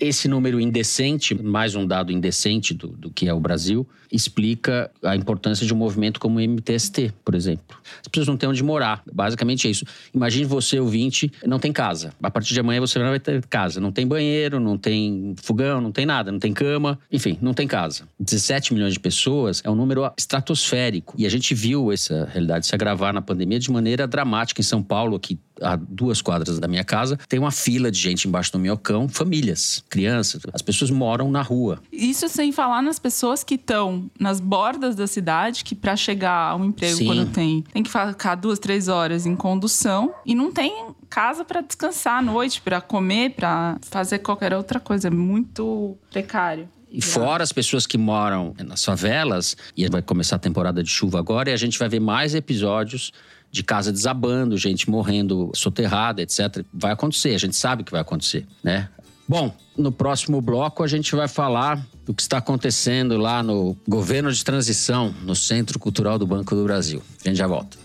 Esse número indecente, mais um dado indecente do, do que é o Brasil, explica a importância de um movimento como o MTST, por exemplo. As pessoas não têm onde morar. Basicamente é isso. Imagine você, ouvinte, não tem casa. A partir de amanhã você não vai ter casa. Não tem banheiro, não tem fogão, não tem nada, não tem cama. Enfim, não tem casa. 17 milhões de pessoas é um número estratosférico. E a gente viu essa realidade se agravar na pandemia de maneira dramática em São Paulo, aqui a duas quadras da minha casa, tem uma fila de gente embaixo do minhocão, famílias, crianças. As pessoas moram na rua. Isso sem falar nas pessoas que estão nas bordas da cidade, que para chegar ao emprego Sim. quando tem, tem que ficar duas, três horas em condução e não tem casa para descansar à noite, para comer, para fazer qualquer outra coisa. É muito precário. E fora as pessoas que moram nas favelas, e vai começar a temporada de chuva agora, e a gente vai ver mais episódios de casa desabando, gente morrendo soterrada, etc. Vai acontecer, a gente sabe que vai acontecer, né? Bom, no próximo bloco a gente vai falar do que está acontecendo lá no governo de transição, no Centro Cultural do Banco do Brasil. A gente já volta.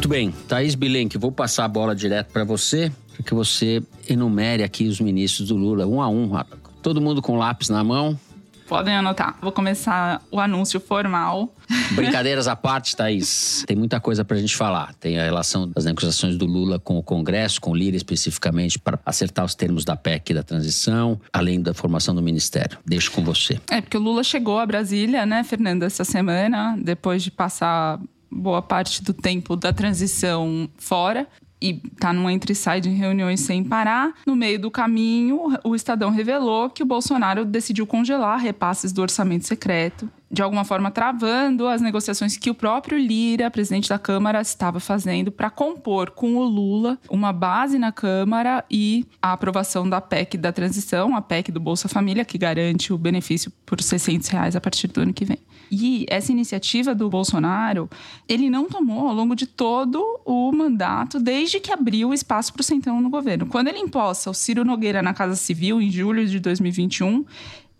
Muito bem, Thaís Bilenque, vou passar a bola direto para você, para que você enumere aqui os ministros do Lula, um a um. Todo mundo com lápis na mão. Podem anotar. Vou começar o anúncio formal. Brincadeiras à parte, Thaís. Tem muita coisa pra gente falar. Tem a relação das negociações do Lula com o Congresso, com o Lira especificamente, para acertar os termos da PEC da transição, além da formação do Ministério. Deixo com você. É, porque o Lula chegou a Brasília, né, Fernanda, essa semana, depois de passar boa parte do tempo da transição fora e tá num entre sai de reuniões sem parar. No meio do caminho, o Estadão revelou que o Bolsonaro decidiu congelar repasses do orçamento secreto, de alguma forma travando as negociações que o próprio Lira, presidente da Câmara, estava fazendo para compor com o Lula uma base na Câmara e a aprovação da PEC da transição, a PEC do Bolsa Família, que garante o benefício por 600 reais a partir do ano que vem. E essa iniciativa do Bolsonaro, ele não tomou ao longo de todo o mandato, desde que abriu o espaço para o Centrão no governo. Quando ele imposta o Ciro Nogueira na Casa Civil, em julho de 2021,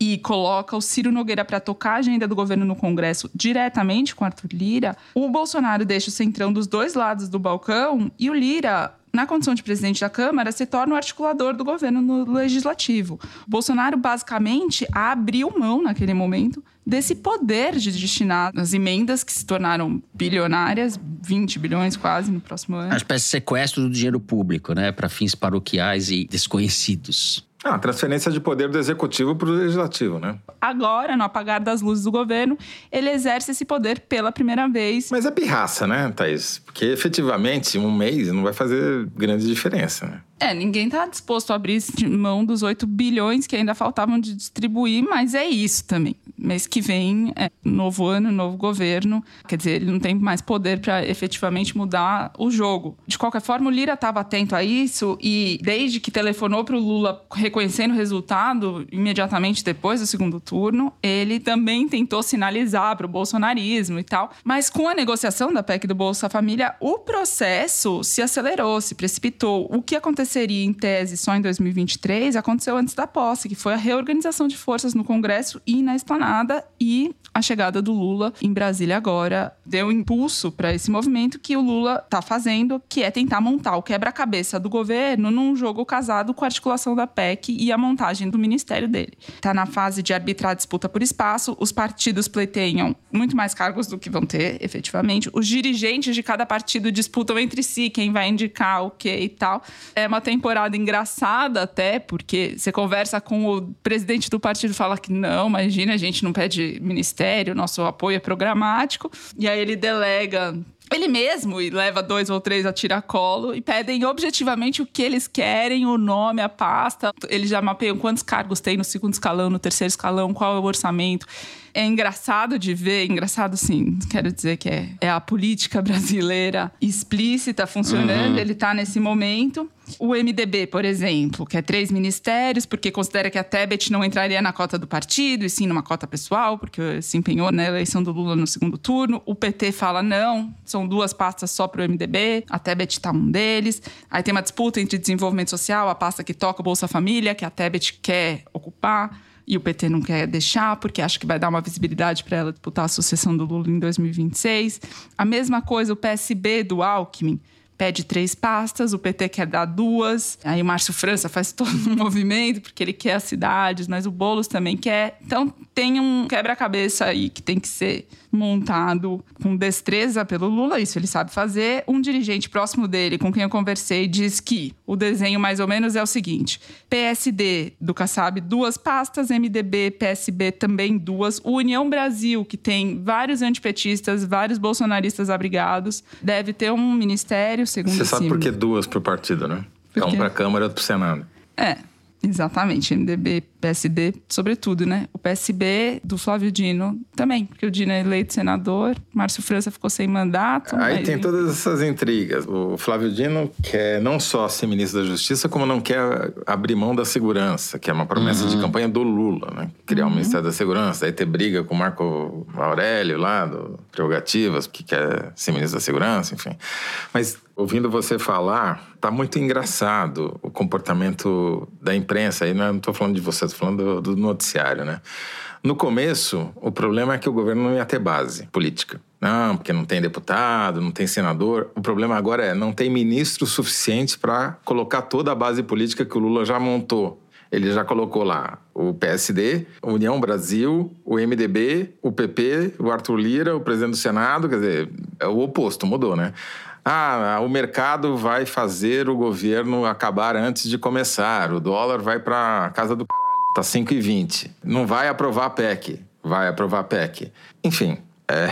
e coloca o Ciro Nogueira para tocar a agenda do governo no Congresso diretamente com Arthur Lira, o Bolsonaro deixa o Centrão dos dois lados do balcão e o Lira na condição de presidente da Câmara, se torna o articulador do governo no legislativo. Bolsonaro, basicamente, abriu mão, naquele momento, desse poder de destinar as emendas que se tornaram bilionárias, 20 bilhões quase no próximo ano. Uma espécie de sequestro do dinheiro público, né, para fins paroquiais e desconhecidos. Ah, transferência de poder do executivo para o legislativo, né? Agora, no apagar das luzes do governo, ele exerce esse poder pela primeira vez. Mas é pirraça, né, Thaís? Porque efetivamente um mês não vai fazer grande diferença, né? É, ninguém está disposto a abrir mão dos 8 bilhões que ainda faltavam de distribuir, mas é isso também. Mês que vem, é novo ano, novo governo. Quer dizer, ele não tem mais poder para efetivamente mudar o jogo. De qualquer forma, o Lira estava atento a isso e, desde que telefonou para o Lula reconhecendo o resultado, imediatamente depois do segundo turno, ele também tentou sinalizar para o bolsonarismo e tal. Mas com a negociação da PEC do Bolsa Família, o processo se acelerou, se precipitou. O que aconteceu? Aconteceria em tese só em 2023 aconteceu antes da posse, que foi a reorganização de forças no Congresso e na esplanada e a chegada do Lula em Brasília agora deu impulso para esse movimento que o Lula está fazendo, que é tentar montar o quebra-cabeça do governo num jogo casado com a articulação da PEC e a montagem do ministério dele. Está na fase de arbitrar a disputa por espaço, os partidos pleiteiam muito mais cargos do que vão ter, efetivamente. Os dirigentes de cada partido disputam entre si quem vai indicar o que e tal. É uma temporada engraçada até, porque você conversa com o presidente do partido fala que não, imagina, a gente não pede ministério, nosso apoio é programático. E aí ele delega ele mesmo e leva dois ou três a tiracolo e pedem objetivamente o que eles querem, o nome, a pasta. Eles já mapeiam quantos cargos tem no segundo escalão, no terceiro escalão, qual é o orçamento. É engraçado de ver, engraçado sim, quero dizer que é, é a política brasileira explícita funcionando, uhum. ele está nesse momento. O MDB, por exemplo, que é três ministérios, porque considera que a Tebet não entraria na cota do partido, e sim numa cota pessoal, porque se empenhou na eleição do Lula no segundo turno. O PT fala não, são duas pastas só para o MDB, a Tebet está um deles. Aí tem uma disputa entre desenvolvimento social, a pasta que toca o Bolsa Família, que a Tebet quer ocupar e o PT não quer deixar porque acha que vai dar uma visibilidade para ela disputar a sucessão do Lula em 2026. A mesma coisa o PSB do Alckmin pede três pastas, o PT quer dar duas. Aí o Márcio França faz todo um movimento porque ele quer as cidades, mas o Boulos também quer. Então tem um quebra-cabeça aí que tem que ser montado com destreza pelo Lula, isso ele sabe fazer. Um dirigente próximo dele, com quem eu conversei, diz que o desenho mais ou menos é o seguinte: PSD do Kassab, duas pastas, MDB, PSB também duas, União Brasil, que tem vários antipetistas, vários bolsonaristas abrigados, deve ter um ministério, segundo Você sabe por que duas o partido, né? É um para a Câmara e outro para o Senado. É, Exatamente, MDB, PSD, sobretudo, né? O PSB do Flávio Dino também, porque o Dino é eleito senador, Márcio França ficou sem mandato. Aí tem todas essas intrigas. O Flávio Dino quer não só ser ministro da Justiça, como não quer abrir mão da segurança, que é uma promessa uhum. de campanha do Lula, né? Criar uhum. um Ministério da Segurança, aí ter briga com o Marco Aurélio lá, do Prerrogativas, que quer ser ministro da Segurança, enfim. Mas ouvindo você falar, tá muito engraçado o comportamento da imprensa. Aí não estou falando de você, falando do, do, noticiário, né? No começo, o problema é que o governo não ia ter base política. Não, porque não tem deputado, não tem senador. O problema agora é não tem ministro suficiente para colocar toda a base política que o Lula já montou. Ele já colocou lá o PSD, União Brasil, o MDB, o PP, o Arthur Lira, o presidente do Senado, quer dizer, é o oposto, mudou, né? Ah, o mercado vai fazer o governo acabar antes de começar. O dólar vai para casa do tá 5,20. Não vai aprovar a PEC. Vai aprovar a PEC. Enfim, é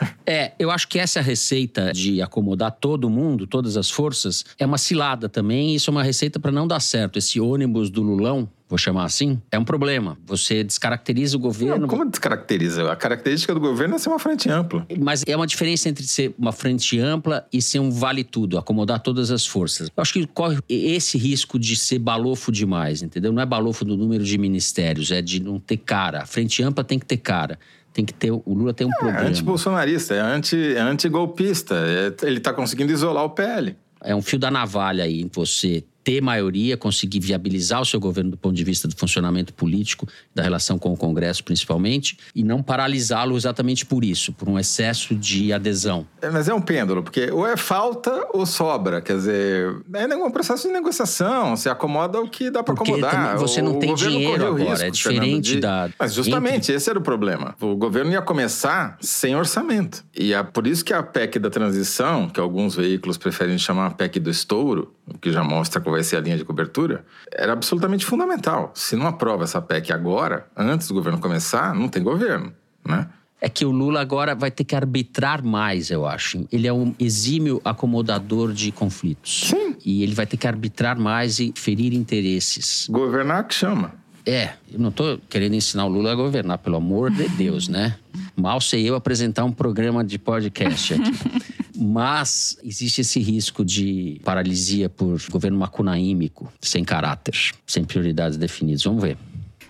é, eu acho que essa receita de acomodar todo mundo, todas as forças, é uma cilada também. Isso é uma receita para não dar certo. Esse ônibus do Lulão, vou chamar assim, é um problema. Você descaracteriza o governo. Não, como descaracteriza? A característica do governo é ser uma frente ampla. Mas é uma diferença entre ser uma frente ampla e ser um vale-tudo, acomodar todas as forças. Eu acho que corre esse risco de ser balofo demais, entendeu? Não é balofo do número de ministérios, é de não ter cara. A frente ampla tem que ter cara tem que ter. O Lula tem um é, problema. É anti-bolsonarista, é anti-golpista. Anti é, ele está conseguindo isolar o PL. É um fio da navalha aí você ter maioria, conseguir viabilizar o seu governo do ponto de vista do funcionamento político, da relação com o Congresso principalmente, e não paralisá-lo exatamente por isso, por um excesso de adesão. É, mas é um pêndulo, porque ou é falta ou sobra. Quer dizer, é um processo de negociação, você acomoda o que dá para acomodar. Você não o tem dinheiro agora, risco, é diferente de... da... Mas justamente Entre... esse era o problema. O governo ia começar sem orçamento. E é por isso que a PEC da transição, que alguns veículos preferem chamar a PEC do estouro, o que já mostra qual vai ser a linha de cobertura, era absolutamente fundamental. Se não aprova essa PEC agora, antes do governo começar, não tem governo, né? É que o Lula agora vai ter que arbitrar mais, eu acho. Ele é um exímio acomodador de conflitos. Sim. E ele vai ter que arbitrar mais e ferir interesses. Governar que chama. É, eu não estou querendo ensinar o Lula a governar, pelo amor de Deus, né? Mal sei eu apresentar um programa de podcast aqui. Mas existe esse risco de paralisia por governo macunaímico, sem caráter, sem prioridades definidas. Vamos ver.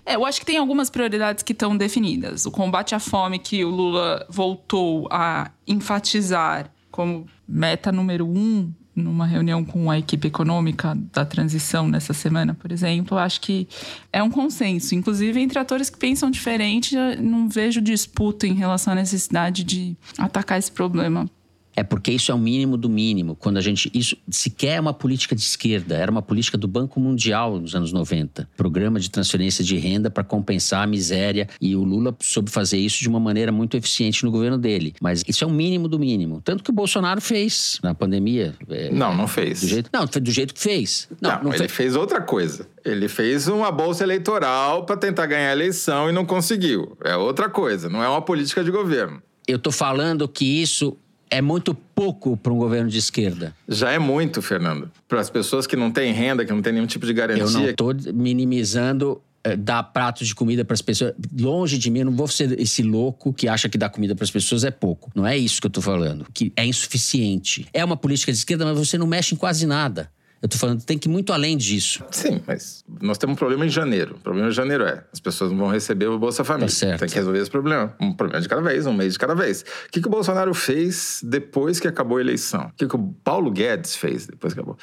É, eu acho que tem algumas prioridades que estão definidas. O combate à fome, que o Lula voltou a enfatizar como meta número um numa reunião com a equipe econômica da transição nessa semana, por exemplo, acho que é um consenso. Inclusive, entre atores que pensam diferente, não vejo disputa em relação à necessidade de atacar esse problema é porque isso é o mínimo do mínimo. Quando a gente. Isso sequer é uma política de esquerda, era uma política do Banco Mundial nos anos 90. Programa de transferência de renda para compensar a miséria. E o Lula soube fazer isso de uma maneira muito eficiente no governo dele. Mas isso é o mínimo do mínimo. Tanto que o Bolsonaro fez na pandemia. É, não, não fez. Do jeito, não, do jeito que fez. Não, não, não ele fez. fez outra coisa. Ele fez uma bolsa eleitoral para tentar ganhar a eleição e não conseguiu. É outra coisa, não é uma política de governo. Eu estou falando que isso é muito pouco para um governo de esquerda. Já é muito, Fernando. Para as pessoas que não têm renda, que não têm nenhum tipo de garantia. Eu não estou minimizando eh, dar pratos de comida para as pessoas. Longe de mim, eu não vou ser esse louco que acha que dar comida para as pessoas é pouco. Não é isso que eu estou falando. Que é insuficiente. É uma política de esquerda, mas você não mexe em quase nada. Eu tô falando, tem que ir muito além disso. Sim, mas nós temos um problema em janeiro. O problema em janeiro é, as pessoas não vão receber o Bolsa Família. Tá certo. Tem que resolver esse problema. Um problema de cada vez, um mês de cada vez. O que, que o Bolsonaro fez depois que acabou a eleição? O que, que o Paulo Guedes fez depois que acabou?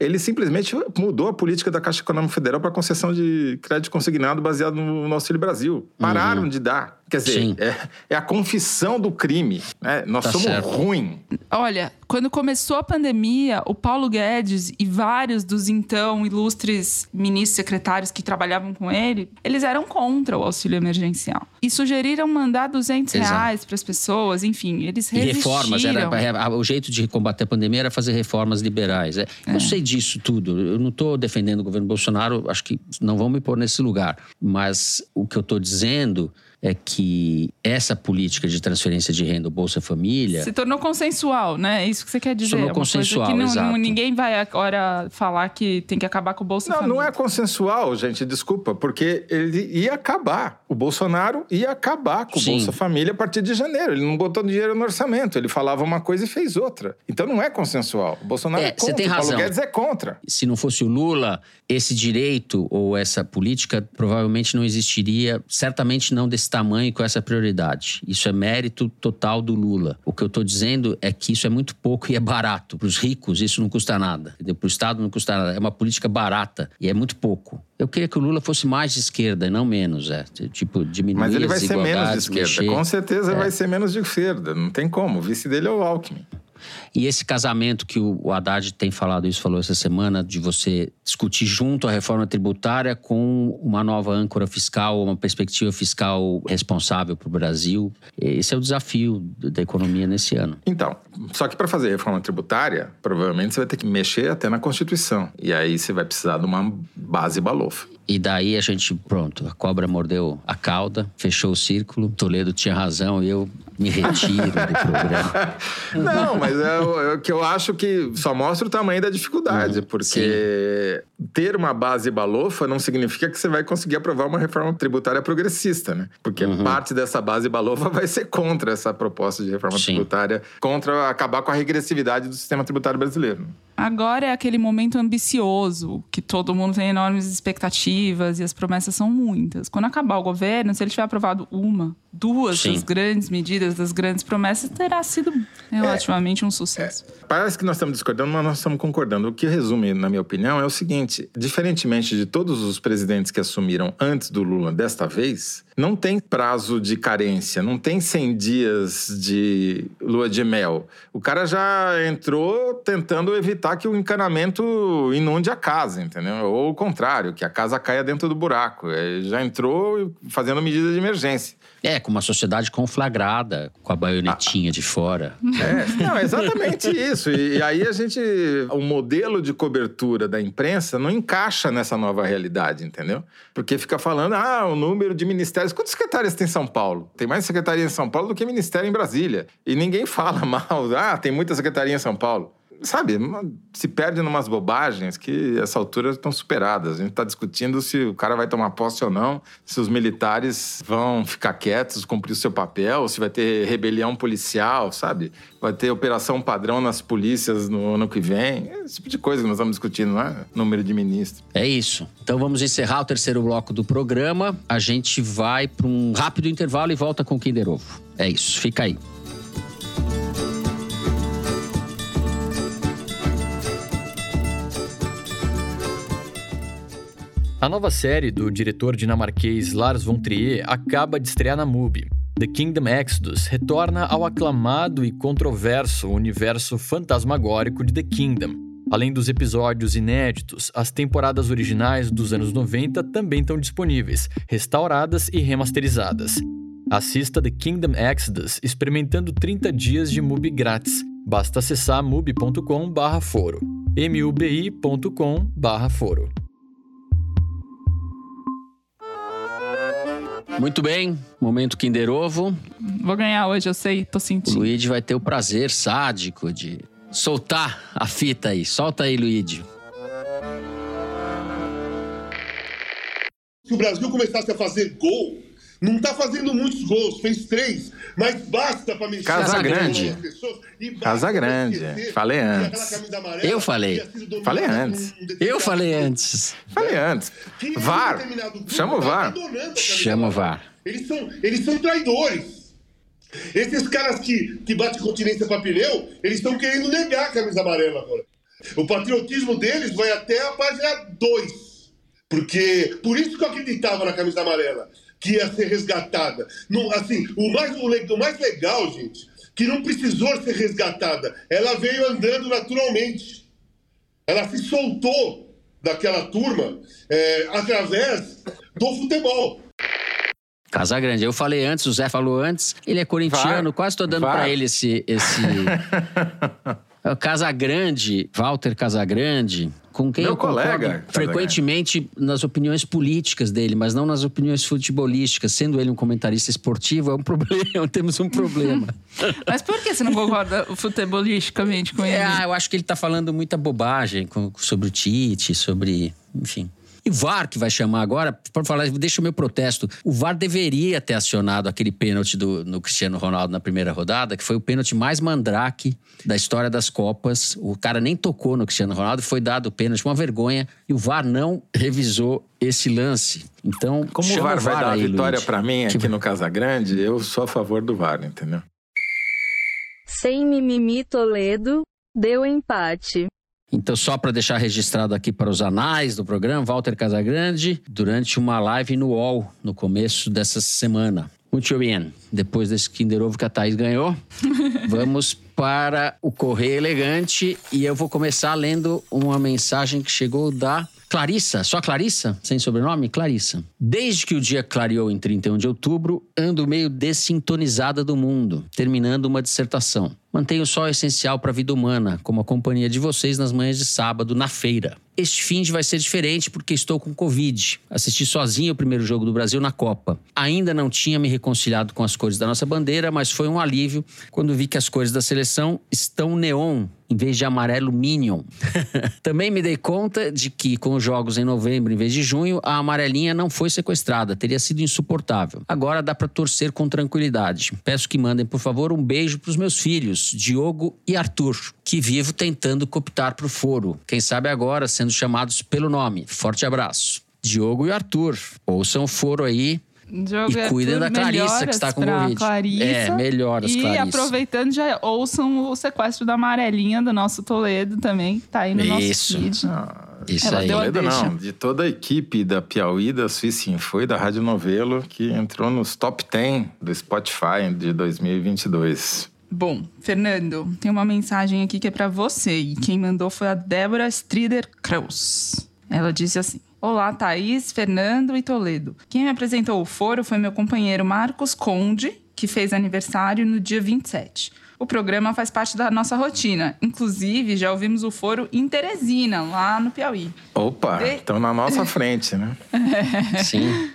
ele simplesmente mudou a política da Caixa Econômica Federal para concessão de crédito consignado baseado no, no Auxílio Brasil. Pararam uhum. de dar. Quer dizer, é, é, a confissão do crime. Né? Nós tá somos ruins. Olha, quando começou a pandemia, o Paulo Guedes e vários dos então ilustres ministros secretários que trabalhavam com ele, eles eram contra o auxílio emergencial. E sugeriram mandar 200 Exato. reais para as pessoas, enfim, eles resistiram. E reformas, era, o jeito de combater a pandemia era fazer reformas liberais. É, é. Eu sei disso tudo. Eu não estou defendendo o governo Bolsonaro, acho que não vão me pôr nesse lugar. Mas o que eu estou dizendo é que essa política de transferência de renda, Bolsa Família. Se tornou consensual, né? É isso que você quer dizer. Se tornou é consensual, que não, exato. ninguém vai agora falar que tem que acabar com o Bolsa não, Família. Não, não é consensual, gente, desculpa, porque ele ia acabar. O Bolsonaro ia acabar com o Sim. Bolsa Família a partir de janeiro. Ele não botou dinheiro no orçamento, ele falava uma coisa e fez outra. Então não é consensual. O Bolsonaro é, é contra, você tem razão. o Paulo Guedes é contra. Se não fosse o Lula, esse direito ou essa política provavelmente não existiria, certamente não desse tamanho com essa prioridade. Isso é mérito total do Lula. O que eu estou dizendo é que isso é muito pouco e é barato. Para os ricos, isso não custa nada. Para o Estado, não custa nada. É uma política barata e é muito pouco. Eu queria que o Lula fosse mais de esquerda e não menos. É. Tipo, diminuir Mas ele vai ser menos de esquerda. Mexer. Com certeza é. vai ser menos de esquerda. Não tem como. O vice dele é o Alckmin. E esse casamento que o Haddad tem falado isso, falou essa semana, de você discutir junto a reforma tributária com uma nova âncora fiscal, uma perspectiva fiscal responsável para o Brasil. Esse é o desafio da economia nesse ano. Então, só que para fazer reforma tributária, provavelmente você vai ter que mexer até na Constituição. E aí você vai precisar de uma base balofa. E daí a gente, pronto, a cobra mordeu a cauda, fechou o círculo. Toledo tinha razão e eu me retiro do programa. Não, mas é o, é o, que eu acho que só mostra o tamanho da dificuldade, uhum, porque sim. ter uma base balofa não significa que você vai conseguir aprovar uma reforma tributária progressista, né? Porque uhum. parte dessa base balofa vai ser contra essa proposta de reforma sim. tributária, contra acabar com a regressividade do sistema tributário brasileiro. Agora é aquele momento ambicioso, que todo mundo tem enormes expectativas e as promessas são muitas. Quando acabar o governo, se ele tiver aprovado uma, duas Sim. das grandes medidas, das grandes promessas, terá sido relativamente é, um sucesso. É, parece que nós estamos discordando, mas nós estamos concordando. O que resume, na minha opinião, é o seguinte: diferentemente de todos os presidentes que assumiram antes do Lula desta vez, não tem prazo de carência, não tem 100 dias de lua de mel. O cara já entrou tentando evitar que o encanamento inunde a casa, entendeu? Ou o contrário, que a casa caia dentro do buraco. Ele já entrou fazendo medidas de emergência. É, com uma sociedade conflagrada, com a baionetinha ah, de fora. É, não, é exatamente isso. E, e, aí a gente. O modelo de cobertura da imprensa não encaixa nessa nova realidade, entendeu? Porque fica falando, ah, o número de ministérios. Quantos secretários tem em São Paulo? Tem mais secretaria em São Paulo do que ministério em Brasília. E ninguém fala mal. Ah, tem muita secretaria em São Paulo sabe, se perde em umas bobagens que essa altura estão superadas. A gente está discutindo se o cara vai tomar posse ou não, se os militares vão ficar quietos, cumprir o seu papel, se vai ter rebelião policial, sabe? Vai ter operação padrão nas polícias no ano que vem. Esse tipo de coisa que nós estamos discutindo, não é? Número de ministros. É isso. Então vamos encerrar o terceiro bloco do programa. A gente vai para um rápido intervalo e volta com o Kinder Ovo. É isso, fica aí. A nova série do diretor dinamarquês Lars von Trier acaba de estrear na MUBI. The Kingdom Exodus retorna ao aclamado e controverso universo fantasmagórico de The Kingdom. Além dos episódios inéditos, as temporadas originais dos anos 90 também estão disponíveis, restauradas e remasterizadas. Assista The Kingdom Exodus experimentando 30 dias de MUBI grátis. Basta acessar mubi.com/foro. mubi.com/foro. Muito bem, momento Kinder Ovo. Vou ganhar hoje, eu sei, tô sentindo. O Luigi vai ter o prazer sádico de soltar a fita aí. Solta aí, Luigi. Se o Brasil começasse a fazer gol, não está fazendo muitos gols, fez três, mas basta para mexer Casa Grande. Casa Grande. Falei antes. Eu falei. Falei antes. Eu falei antes. Falei antes. VAR. Chama o VAR. Chama o VAR. Eles são, eles são traidores. Esses caras que, que batem continência para pneu, eles estão querendo negar a camisa amarela agora. O patriotismo deles vai até a página 2. Porque por isso que eu acreditava na camisa amarela que ia ser resgatada. Não, assim, o mais, o, mais legal, gente, que não precisou ser resgatada. Ela veio andando naturalmente. Ela se soltou daquela turma é, através do futebol. Casa Grande, eu falei antes, o Zé falou antes, ele é corintiano, vai, quase estou dando para ele esse. esse... Casagrande, Walter Casagrande, com quem Meu eu colega, frequentemente nas opiniões políticas dele, mas não nas opiniões futebolísticas. Sendo ele um comentarista esportivo, é um problema, temos um problema. mas por que você não concorda futebolisticamente com é, ele? É, eu acho que ele está falando muita bobagem com, sobre o Tite, sobre. Enfim. E VAR, que vai chamar agora, por falar, deixa o meu protesto. O VAR deveria ter acionado aquele pênalti do, no Cristiano Ronaldo na primeira rodada, que foi o pênalti mais mandrake da história das Copas. O cara nem tocou no Cristiano Ronaldo, foi dado o pênalti, uma vergonha. E o VAR não revisou esse lance. Então, como o VAR, o VAR vai dar aí, a vitória para mim aqui que... no Casagrande, eu sou a favor do VAR, entendeu? Sem mimimi Toledo, deu empate. Então, só para deixar registrado aqui para os anais do programa, Walter Casagrande, durante uma live no UOL, no começo dessa semana. Muito bem. Depois desse Kinder Ovo que a Thaís ganhou, Vamos para o Correio Elegante e eu vou começar lendo uma mensagem que chegou da Clarissa, só Clarissa? Sem sobrenome? Clarissa. Desde que o dia clareou em 31 de outubro, ando meio dessintonizada do mundo, terminando uma dissertação. Mantenho só o essencial para a vida humana, como a companhia de vocês nas manhãs de sábado na feira. Este fim de vai ser diferente porque estou com Covid. Assisti sozinho o primeiro jogo do Brasil na Copa. Ainda não tinha me reconciliado com as cores da nossa bandeira, mas foi um alívio quando vi que as cores da seleção estão neon em vez de amarelo Minion. Também me dei conta de que, com os jogos em novembro em vez de junho, a amarelinha não foi sequestrada, teria sido insuportável. Agora dá para torcer com tranquilidade. Peço que mandem, por favor, um beijo para os meus filhos, Diogo e Arthur, que vivo tentando cooptar para o foro. Quem sabe agora sendo chamados pelo nome. Forte abraço. Diogo e Arthur, ouçam o foro aí Diogo e cuidem da Clarissa que está com Covid. Clarissa, é, melhoras, e Clarissa. aproveitando, já ouçam o sequestro da amarelinha do nosso Toledo também, que tá aí no Isso. nosso feed. Isso Ela aí. deu a Toledo deixa. não, de toda a equipe da Piauí, da Suíça foi da Rádio Novelo, que entrou nos top 10 do Spotify de 2022. Bom, Fernando, tem uma mensagem aqui que é pra você. E quem mandou foi a Débora Strider Kraus. Ela disse assim: Olá, Thaís, Fernando e Toledo. Quem me apresentou o foro foi meu companheiro Marcos Conde, que fez aniversário no dia 27. O programa faz parte da nossa rotina. Inclusive, já ouvimos o foro em Teresina, lá no Piauí. Opa, De- estão na nossa frente, né? Sim.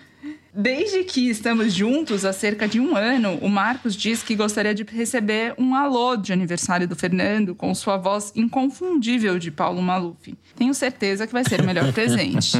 Desde que estamos juntos há cerca de um ano, o Marcos diz que gostaria de receber um alô de aniversário do Fernando com sua voz inconfundível de Paulo Maluf. Tenho certeza que vai ser o melhor presente.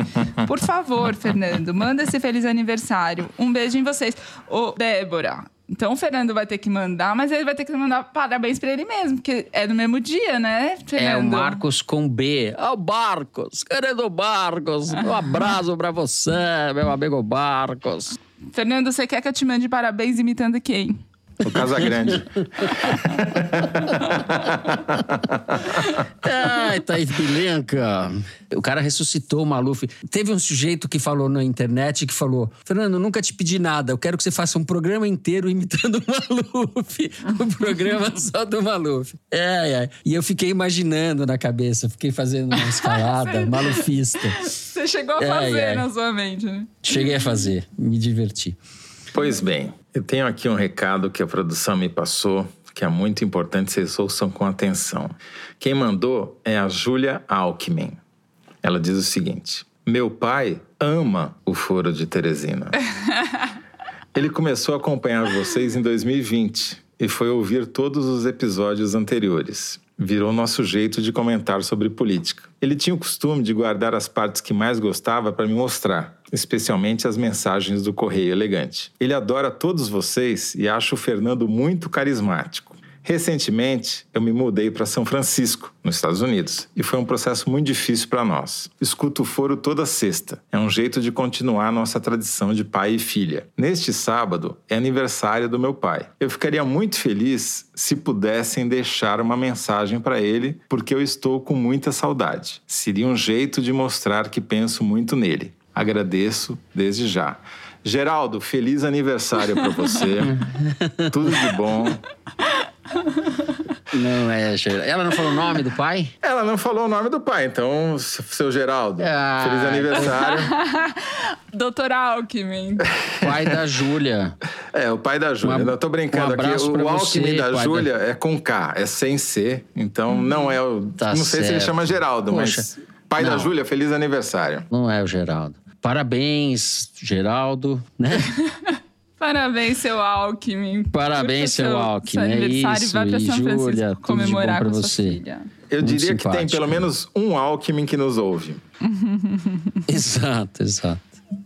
Por favor, Fernando, manda esse feliz aniversário. Um beijo em vocês. Ô, Débora. Então o Fernando vai ter que mandar, mas ele vai ter que mandar parabéns pra ele mesmo, porque é no mesmo dia, né, Fernando? É o Marcos com B. Ó, o Marcos, querido Marcos. Um abraço pra você, meu amigo Marcos. Fernando, você quer que eu te mande parabéns imitando quem? O Casa Grande. Ai, Thaís Bilenca. O cara ressuscitou o Maluf. Teve um sujeito que falou na internet que falou: Fernando, nunca te pedi nada. Eu quero que você faça um programa inteiro imitando o Maluf. Um programa só do Maluf. É, é. E eu fiquei imaginando na cabeça, fiquei fazendo uma escalada malufista. Você chegou a fazer ai. na sua mente, né? Cheguei a fazer, me diverti. Pois bem, eu tenho aqui um recado que a produção me passou, que é muito importante vocês ouçam com atenção. Quem mandou é a Júlia Alckmin. Ela diz o seguinte: Meu pai ama o Foro de Teresina. Ele começou a acompanhar vocês em 2020 e foi ouvir todos os episódios anteriores. Virou nosso jeito de comentar sobre política. Ele tinha o costume de guardar as partes que mais gostava para me mostrar, especialmente as mensagens do Correio Elegante. Ele adora todos vocês e acha o Fernando muito carismático. Recentemente, eu me mudei para São Francisco, nos Estados Unidos, e foi um processo muito difícil para nós. Escuto o foro toda sexta. É um jeito de continuar nossa tradição de pai e filha. Neste sábado é aniversário do meu pai. Eu ficaria muito feliz se pudessem deixar uma mensagem para ele, porque eu estou com muita saudade. Seria um jeito de mostrar que penso muito nele. Agradeço desde já. Geraldo, feliz aniversário para você. Tudo de bom. Não é, Geraldo. Ela não falou o nome do pai? Ela não falou o nome do pai, então, seu Geraldo, Ah, feliz aniversário. Doutora Alckmin. Pai da Júlia. É, o pai da Júlia. Um ab- Eu tô brincando um aqui. O Alckmin você, da Júlia é com K, é sem C. Então não é o. Tá não sei se ele certo. chama Geraldo, Poxa, mas. Pai da não. Júlia, feliz aniversário. Não é o Geraldo. Parabéns, Geraldo, né? Parabéns, seu Alckmin. Parabéns, Curta seu Alckmin. Seu É aniversário isso. vai pra E São Júlia, Francisco comemorar com sua você. filha. Eu Muito diria que tem simpático. pelo menos um Alckmin que nos ouve. Exato, exato.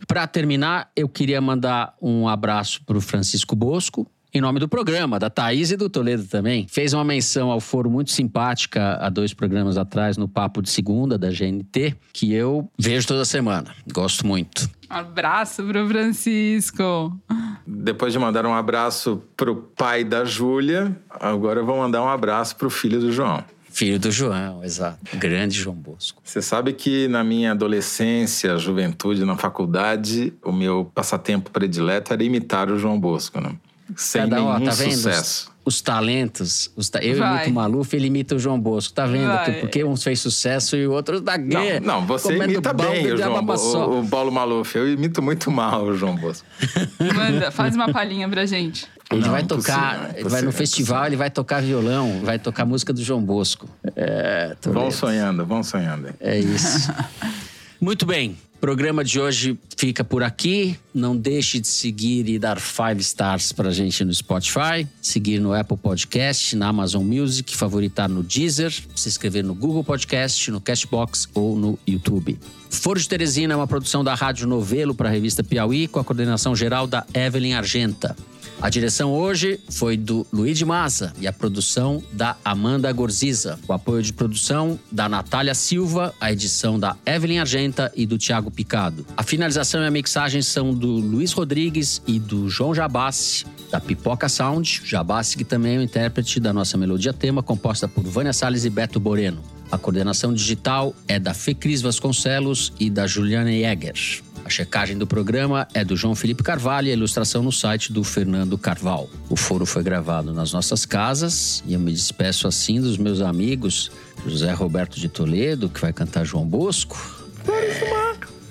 Para terminar, eu queria mandar um abraço pro Francisco Bosco. Em nome do programa, da Thaís e do Toledo também. Fez uma menção ao foro muito simpática há dois programas atrás, no Papo de Segunda, da GNT, que eu vejo toda semana. Gosto muito. Abraço pro Francisco. Depois de mandar um abraço pro pai da Júlia, agora eu vou mandar um abraço pro filho do João. Filho do João, exato. Grande João Bosco. Você sabe que na minha adolescência, juventude, na faculdade, o meu passatempo predileto era imitar o João Bosco, né? Sem Cada um, ó, nenhum tá vendo? sucesso. os talentos. Os ta... Eu Vai. imito o Maluf, ele imita o João Bosco. Tá vendo? Vai. Que- Porque uns fez sucesso e o outro da Não, guerra. não, você Comendo imita bem o João o, o Paulo Maluf. Eu imito muito mal o João Bosco. Manda, faz uma palhinha pra gente. Ele Não, vai tocar, impossível, ele vai no impossível. festival, ele vai tocar violão, vai tocar música do João Bosco. É, Vão sonhando, vão sonhando. É isso. Muito bem. O programa de hoje fica por aqui. Não deixe de seguir e dar five stars pra gente no Spotify, seguir no Apple Podcast, na Amazon Music, favoritar no Deezer, se inscrever no Google Podcast, no Castbox ou no YouTube. Foro de Teresina é uma produção da Rádio Novelo para a revista Piauí, com a coordenação geral da Evelyn Argenta. A direção hoje foi do Luiz de Massa e a produção da Amanda Gorziza. O apoio de produção da Natália Silva, a edição da Evelyn Argenta e do Tiago Picado. A finalização e a mixagem são do Luiz Rodrigues e do João Jabassi, da Pipoca Sound. Jabassi, que também é o intérprete da nossa melodia tema, composta por Vânia Salles e Beto Boreno. A coordenação digital é da Fecris Vasconcelos e da Juliana Jäger. A checagem do programa é do João Felipe Carvalho e a ilustração no site do Fernando Carval. O foro foi gravado nas nossas casas e eu me despeço assim dos meus amigos José Roberto de Toledo, que vai cantar João Bosco.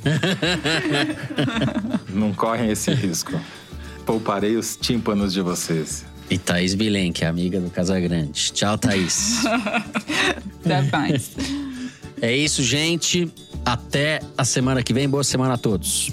Não correm esse risco. Pouparei os tímpanos de vocês. E Thaís Bilen, que é amiga do Casagrande. Tchau, Thaís. Até mais. É isso, gente. Até a semana que vem. Boa semana a todos.